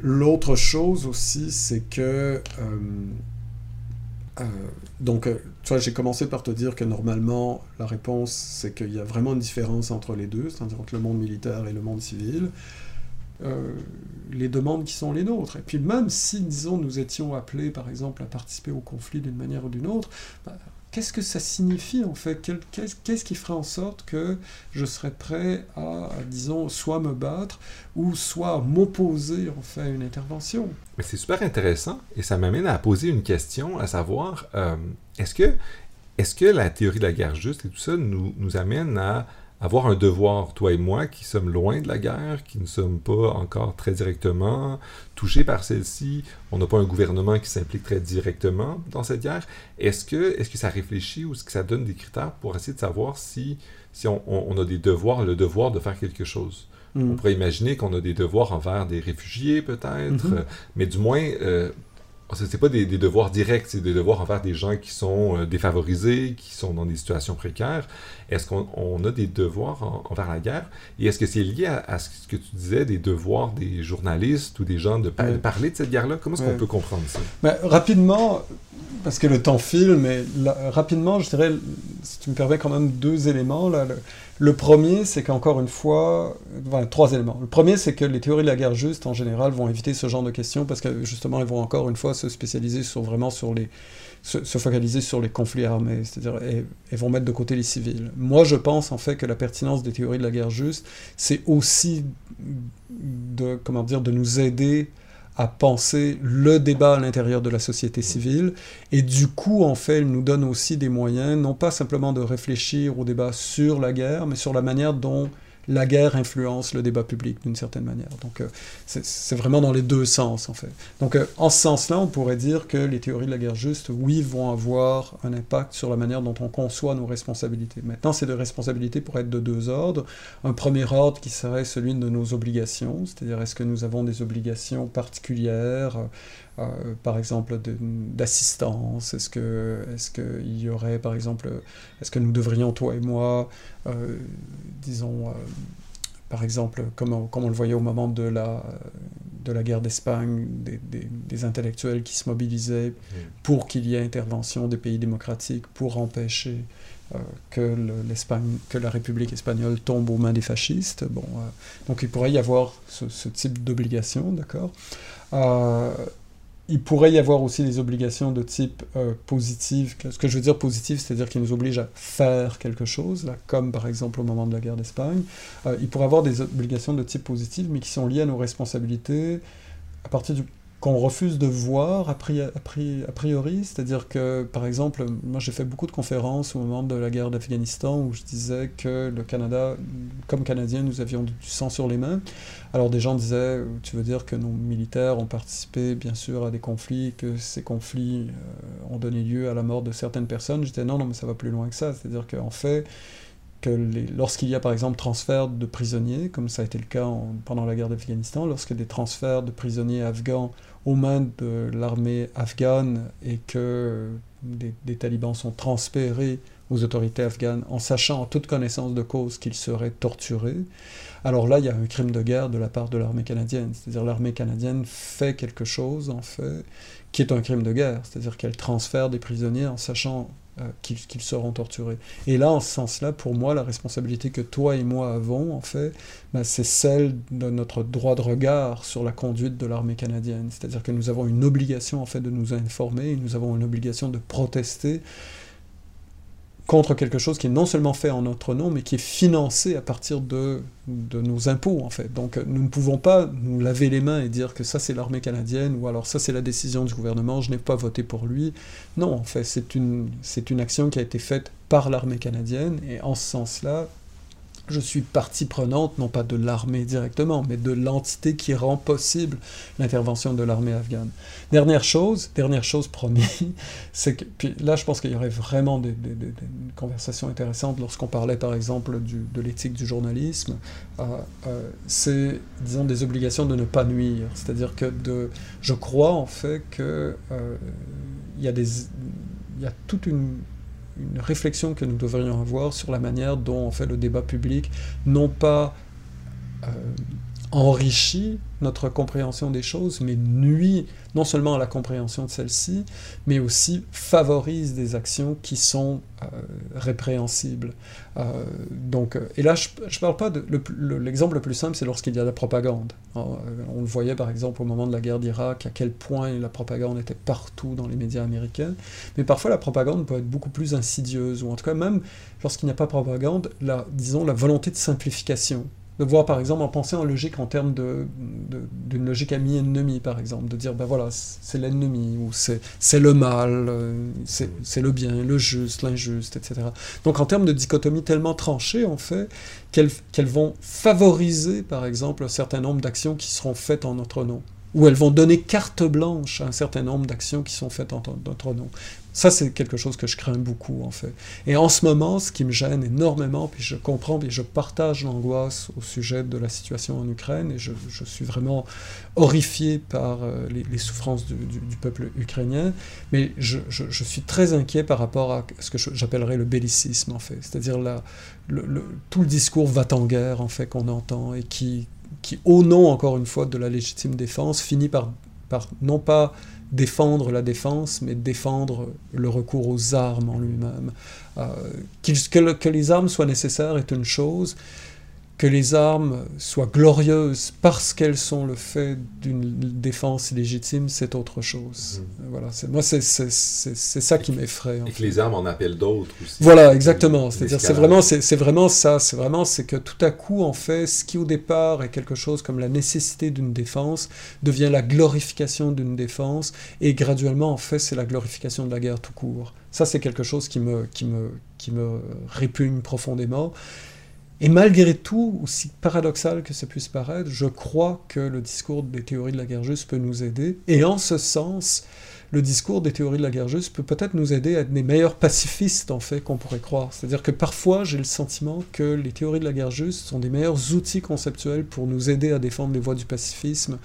l'autre chose aussi, c'est que donc, tu vois, j'ai commencé par te dire que normalement, la réponse, c'est qu'il y a vraiment une différence entre les deux, c'est-à-dire entre le monde militaire et le monde civil. Euh, les demandes qui sont les nôtres. Et puis même si, disons, nous étions appelés, par exemple, à participer au conflit d'une manière ou d'une autre, bah, qu'est-ce que ça signifie en fait? Qu'est-ce qui ferait en sorte que je serais prêt à, disons, soit me battre ou soit m'opposer en fait à une intervention? Mais c'est super intéressant et ça m'amène à poser une question, à savoir, euh, est-ce que, est que la théorie de la guerre juste et tout ça nous amène à avoir un devoir, toi et moi, qui sommes loin de la guerre, qui ne sommes pas encore très directement touchés par celle-ci, on n'a pas un gouvernement qui s'implique très directement dans cette guerre. Est-ce que, est que ça réfléchit ou est-ce que ça donne des critères pour essayer de savoir si, si on, a des devoirs, le devoir de faire quelque chose? Mm. On pourrait imaginer qu'on a des devoirs envers des réfugiés, peut-être, mm-hmm. mais du moins, euh, c'est pas des, devoirs directs, c'est des devoirs envers des gens qui sont euh, défavorisés, qui sont dans des situations précaires. Est-ce qu'on a des devoirs envers la guerre? Et est-ce que c'est lié à, ce que tu disais, des devoirs des journalistes ou des gens de, parler de cette guerre-là? Comment est-ce qu'on peut comprendre ça? Ben, Rapidement, parce que le temps file, mais rapidement, je dirais, si tu me permets quand même deux éléments. Là, le, premier, c'est qu'encore une fois, enfin, trois éléments. Le premier, c'est que les théories de la guerre juste, en général, vont éviter ce genre de questions parce que justement, elles vont encore une fois se spécialiser sur vraiment sur les, se, focaliser sur les conflits armés, c'est-à-dire elles, vont mettre de côté les civils. Moi, je pense en fait que la pertinence des théories de la guerre juste, c'est aussi de comment dire de nous aider à penser le débat à l'intérieur de la société civile. Et du coup, en fait, elle nous donne aussi des moyens, non pas simplement de réfléchir au débat sur la guerre, mais sur la manière dont la guerre influence le débat public d'une certaine manière. Donc euh, c'est vraiment dans les deux sens en fait. Donc euh, en ce sens-là, on pourrait dire que les théories de la guerre juste, oui, vont avoir un impact sur la manière dont on conçoit nos responsabilités. Maintenant, ces deux responsabilités pourraient être de deux ordres. Un premier ordre qui serait celui de nos obligations, c'est-à-dire est-ce que nous avons des obligations particulières euh, par exemple d'assistance Est-ce que est-ce qu'il y aurait par exemple est-ce que nous devrions toi et moi euh, disons euh, par exemple comme on, comme on, le voyait au moment de la de la guerre d'Espagne des, des, intellectuels qui se mobilisaient pour qu'il y ait intervention des pays démocratiques pour empêcher que l'Espagne, que la République espagnole tombe aux mains des fascistes. Bon, donc il pourrait y avoir ce, ce type d'obligation, d'accord? Il pourrait y avoir aussi des obligations de type euh, positif. Ce que je veux dire positif, c'est-à-dire qu'il nous oblige à faire quelque chose, comme par exemple au moment de la guerre d'Espagne. Euh, il pourrait avoir des obligations de type positif, mais qui sont liées à nos responsabilités à partir du qu'on refuse de voir a, priori, c'est-à-dire que, par exemple, moi j'ai fait beaucoup de conférences au moment de la guerre d'Afghanistan où je disais que le Canada, comme Canadien, nous avions du sang sur les mains. Alors des gens disaient, tu veux dire que nos militaires ont participé bien sûr à des conflits, que ces conflits euh, ont donné lieu à la mort de certaines personnes. Je disais non, non, mais ça va plus loin que ça, c'est-à-dire qu'en fait, que lorsqu'il y a par exemple transfert de prisonniers, comme ça a été le cas pendant la guerre d'Afghanistan, lorsque des transferts de prisonniers afghans aux mains de l'armée afghane et que des, talibans sont transférés aux autorités afghanes en sachant en toute connaissance de cause qu'il serait torturé, alors là, il y a un crime de guerre de la part de l'armée canadienne. C'est-à-dire l'armée canadienne fait quelque chose, en fait, qui est un crime de guerre. C'est-à-dire qu'elle transfère des prisonniers en sachant euh, qu'ils seront torturés. Et là, en ce sens-là, pour moi, la responsabilité que toi et moi avons, en fait, ben, c'est celle de notre droit de regard sur la conduite de l'armée canadienne. C'est-à-dire que nous avons une obligation, en fait, de nous informer, et nous avons une obligation de protester contre quelque chose qui est non seulement fait en notre nom, mais qui est financé à partir de, nos impôts, en fait. Donc nous ne pouvons pas nous laver les mains et dire que ça c'est l'armée canadienne, ou alors ça c'est la décision du gouvernement, je n'ai pas voté pour lui. Non, en fait, c'est une, c'est une action qui a été faite par l'armée canadienne, et en ce sens-là, je suis partie prenante, non pas de l'armée directement, mais de l'entité qui rend possible l'intervention de l'armée afghane. Dernière chose, dernière chose promis, c'est que, là je pense qu'il y aurait vraiment des, conversations intéressantes lorsqu'on parlait par exemple de l'éthique du journalisme, euh, euh, c'est, disons, des obligations de ne pas nuire. C'est-à-dire que de, je crois en fait que euh, y y a toute une une réflexion que nous devrions avoir sur la manière dont on fait le débat public, non pas euh, enrichit notre compréhension des choses, mais nuit non seulement à la compréhension de celle-ci, mais aussi favorise des actions qui sont euh, répréhensibles. Euh, donc, et là, je ne parle pas de... L'exemple le, plus simple, c'est lorsqu'il y a la propagande. on le voyait par exemple au moment de la guerre d'Irak, à quel point la propagande était partout dans les médias américains. Mais parfois, la propagande peut être beaucoup plus insidieuse, ou en tout cas, même lorsqu'il n'y a pas de propagande, la, disons, la volonté de simplification de voir par exemple en penser en logique en termes d'une de, logique ami-ennemi par exemple, de dire ben voilà c'est l'ennemi ou c'est le mal, euh, c'est le bien, le juste, l'injuste, etc. Donc en termes de dichotomie tellement tranchée en fait qu'elles vont favoriser par exemple un certain nombre d'actions qui seront faites en notre nom ou elles vont donner carte blanche à un certain nombre d'actions qui sont faites en notre nom. Ça, c'est quelque chose que je crains beaucoup, en fait. Et en ce moment, ce qui me gêne énormément, puis je comprends, puis je partage l'angoisse au sujet de la situation en Ukraine, et je, suis vraiment horrifié par euh, les, souffrances du, peuple ukrainien, mais je, suis très inquiet par rapport à ce que j'appellerais le bellicisme, en fait. C'est-à-dire le, tout le discours va-t-en-guerre, en fait, qu'on entend, et qui, qui, au nom, encore une fois, de la légitime défense, finit par, par non pas défendre la défense, mais défendre le recours aux armes en lui-même. Euh, que, que, les armes soient nécessaires est une chose, que les armes soient glorieuses parce qu'elles sont le fait d'une défense légitime, c'est autre chose. Mhm. Voilà, moi, c'est ça qui m'effraie. Et que les armes en appellent d'autres aussi. Voilà, exactement. C'est-à-dire, c'est vraiment, c'est vraiment ça. C'est vraiment, c'est que tout à coup, en fait, ce qui au départ est quelque chose comme la nécessité d'une défense devient la glorification d'une défense, et graduellement, en fait, c'est la glorification de la guerre tout court. Ça, c'est quelque chose qui me, qui me, qui me répugne profondément. Et malgré tout, aussi paradoxal que ça puisse paraître, je crois que le discours des théories de la guerre juste peut nous aider. Et en ce sens, le discours des théories de la guerre juste peut peut-être nous aider à être des meilleurs pacifistes, en fait, qu'on pourrait croire. C'est-à-dire que parfois, j'ai le sentiment que les théories de la guerre juste sont des meilleurs outils conceptuels pour nous aider à défendre les voies du pacifisme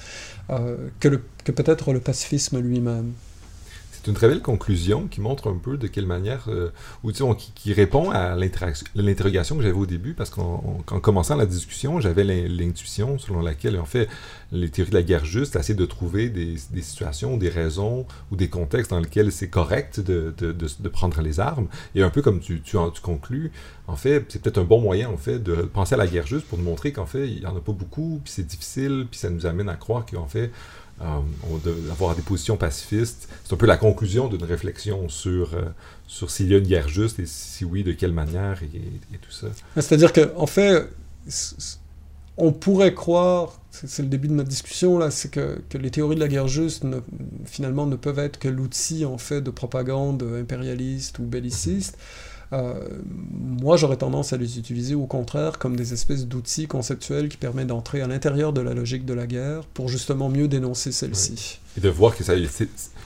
euh, que, que peut-être le pacifisme lui-même c'est une très belle conclusion qui montre un peu de quelle manière, euh, ou qui, répond à l'interrogation que j'avais au début, parce qu'en commençant la discussion, j'avais l'intuition selon laquelle, en fait, les théories de la guerre juste essaient de trouver des, situations, des raisons ou des contextes dans lesquels c'est correct de, de, de, prendre les armes. Et un peu comme tu, tu, tu conclus, en fait, c'est peut-être un bon moyen, en fait, de penser à la guerre juste pour nous montrer qu'en fait, il n'y en a pas beaucoup, puis c'est difficile, puis ça nous amène à croire qu'en fait, euh, avoir des positions pacifistes. C'est un peu la conclusion d'une réflexion sur, euh, sur s'il y a une guerre juste et si oui, de quelle manière et, tout ça. C'est-à-dire qu'en en fait, on pourrait croire, c'est le début de notre discussion là, c'est que, que, les théories de la guerre juste finalement ne peuvent être que l'outil en fait de propagande impérialiste ou belliciste. Euh, moi, j'aurais tendance à les utiliser au contraire comme des espèces d'outils conceptuels qui permettent d'entrer à l'intérieur de la logique de la guerre pour justement mieux dénoncer celle-ci. Et de voir que ça, il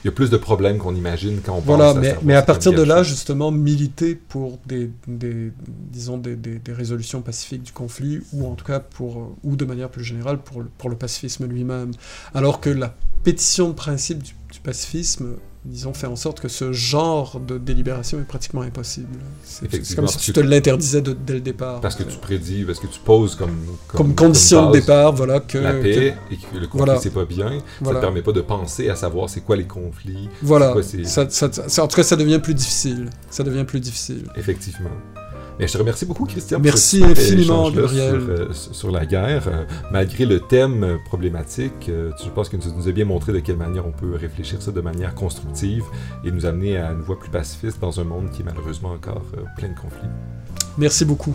y a plus de problèmes qu'on imagine quand on voilà, pense mais, mais à partir de là, justement, militer pour des, des disons, des, des, résolutions pacifiques du conflit, ou en tout cas, pour, ou de manière plus générale, pour, pour le pacifisme lui-même. Alors que la pétition de principe du du pacifisme, disons, fait en sorte que ce genre de délibération est pratiquement impossible. C'est comme si tu te l'interdisais dès le départ. Parce que tu prédis, parce que tu poses comme... Comme, condition de départ, voilà, que... La paix, et que le conflit, c'est pas bien. Ça ne permet pas de penser à savoir c'est quoi les conflits. Voilà. ça, ça, en tout cas, ça devient plus difficile. Ça devient plus difficile. Effectivement je te remercie beaucoup, Christian. Merci infiniment, Gabriel. Sur, euh, sur, la guerre. Euh, malgré le thème problématique, euh, je pense que tu nous as bien montré de quelle manière on peut réfléchir ça de manière constructive et nous amener à une voie plus pacifiste dans un monde qui est malheureusement encore plein de conflits. Merci beaucoup.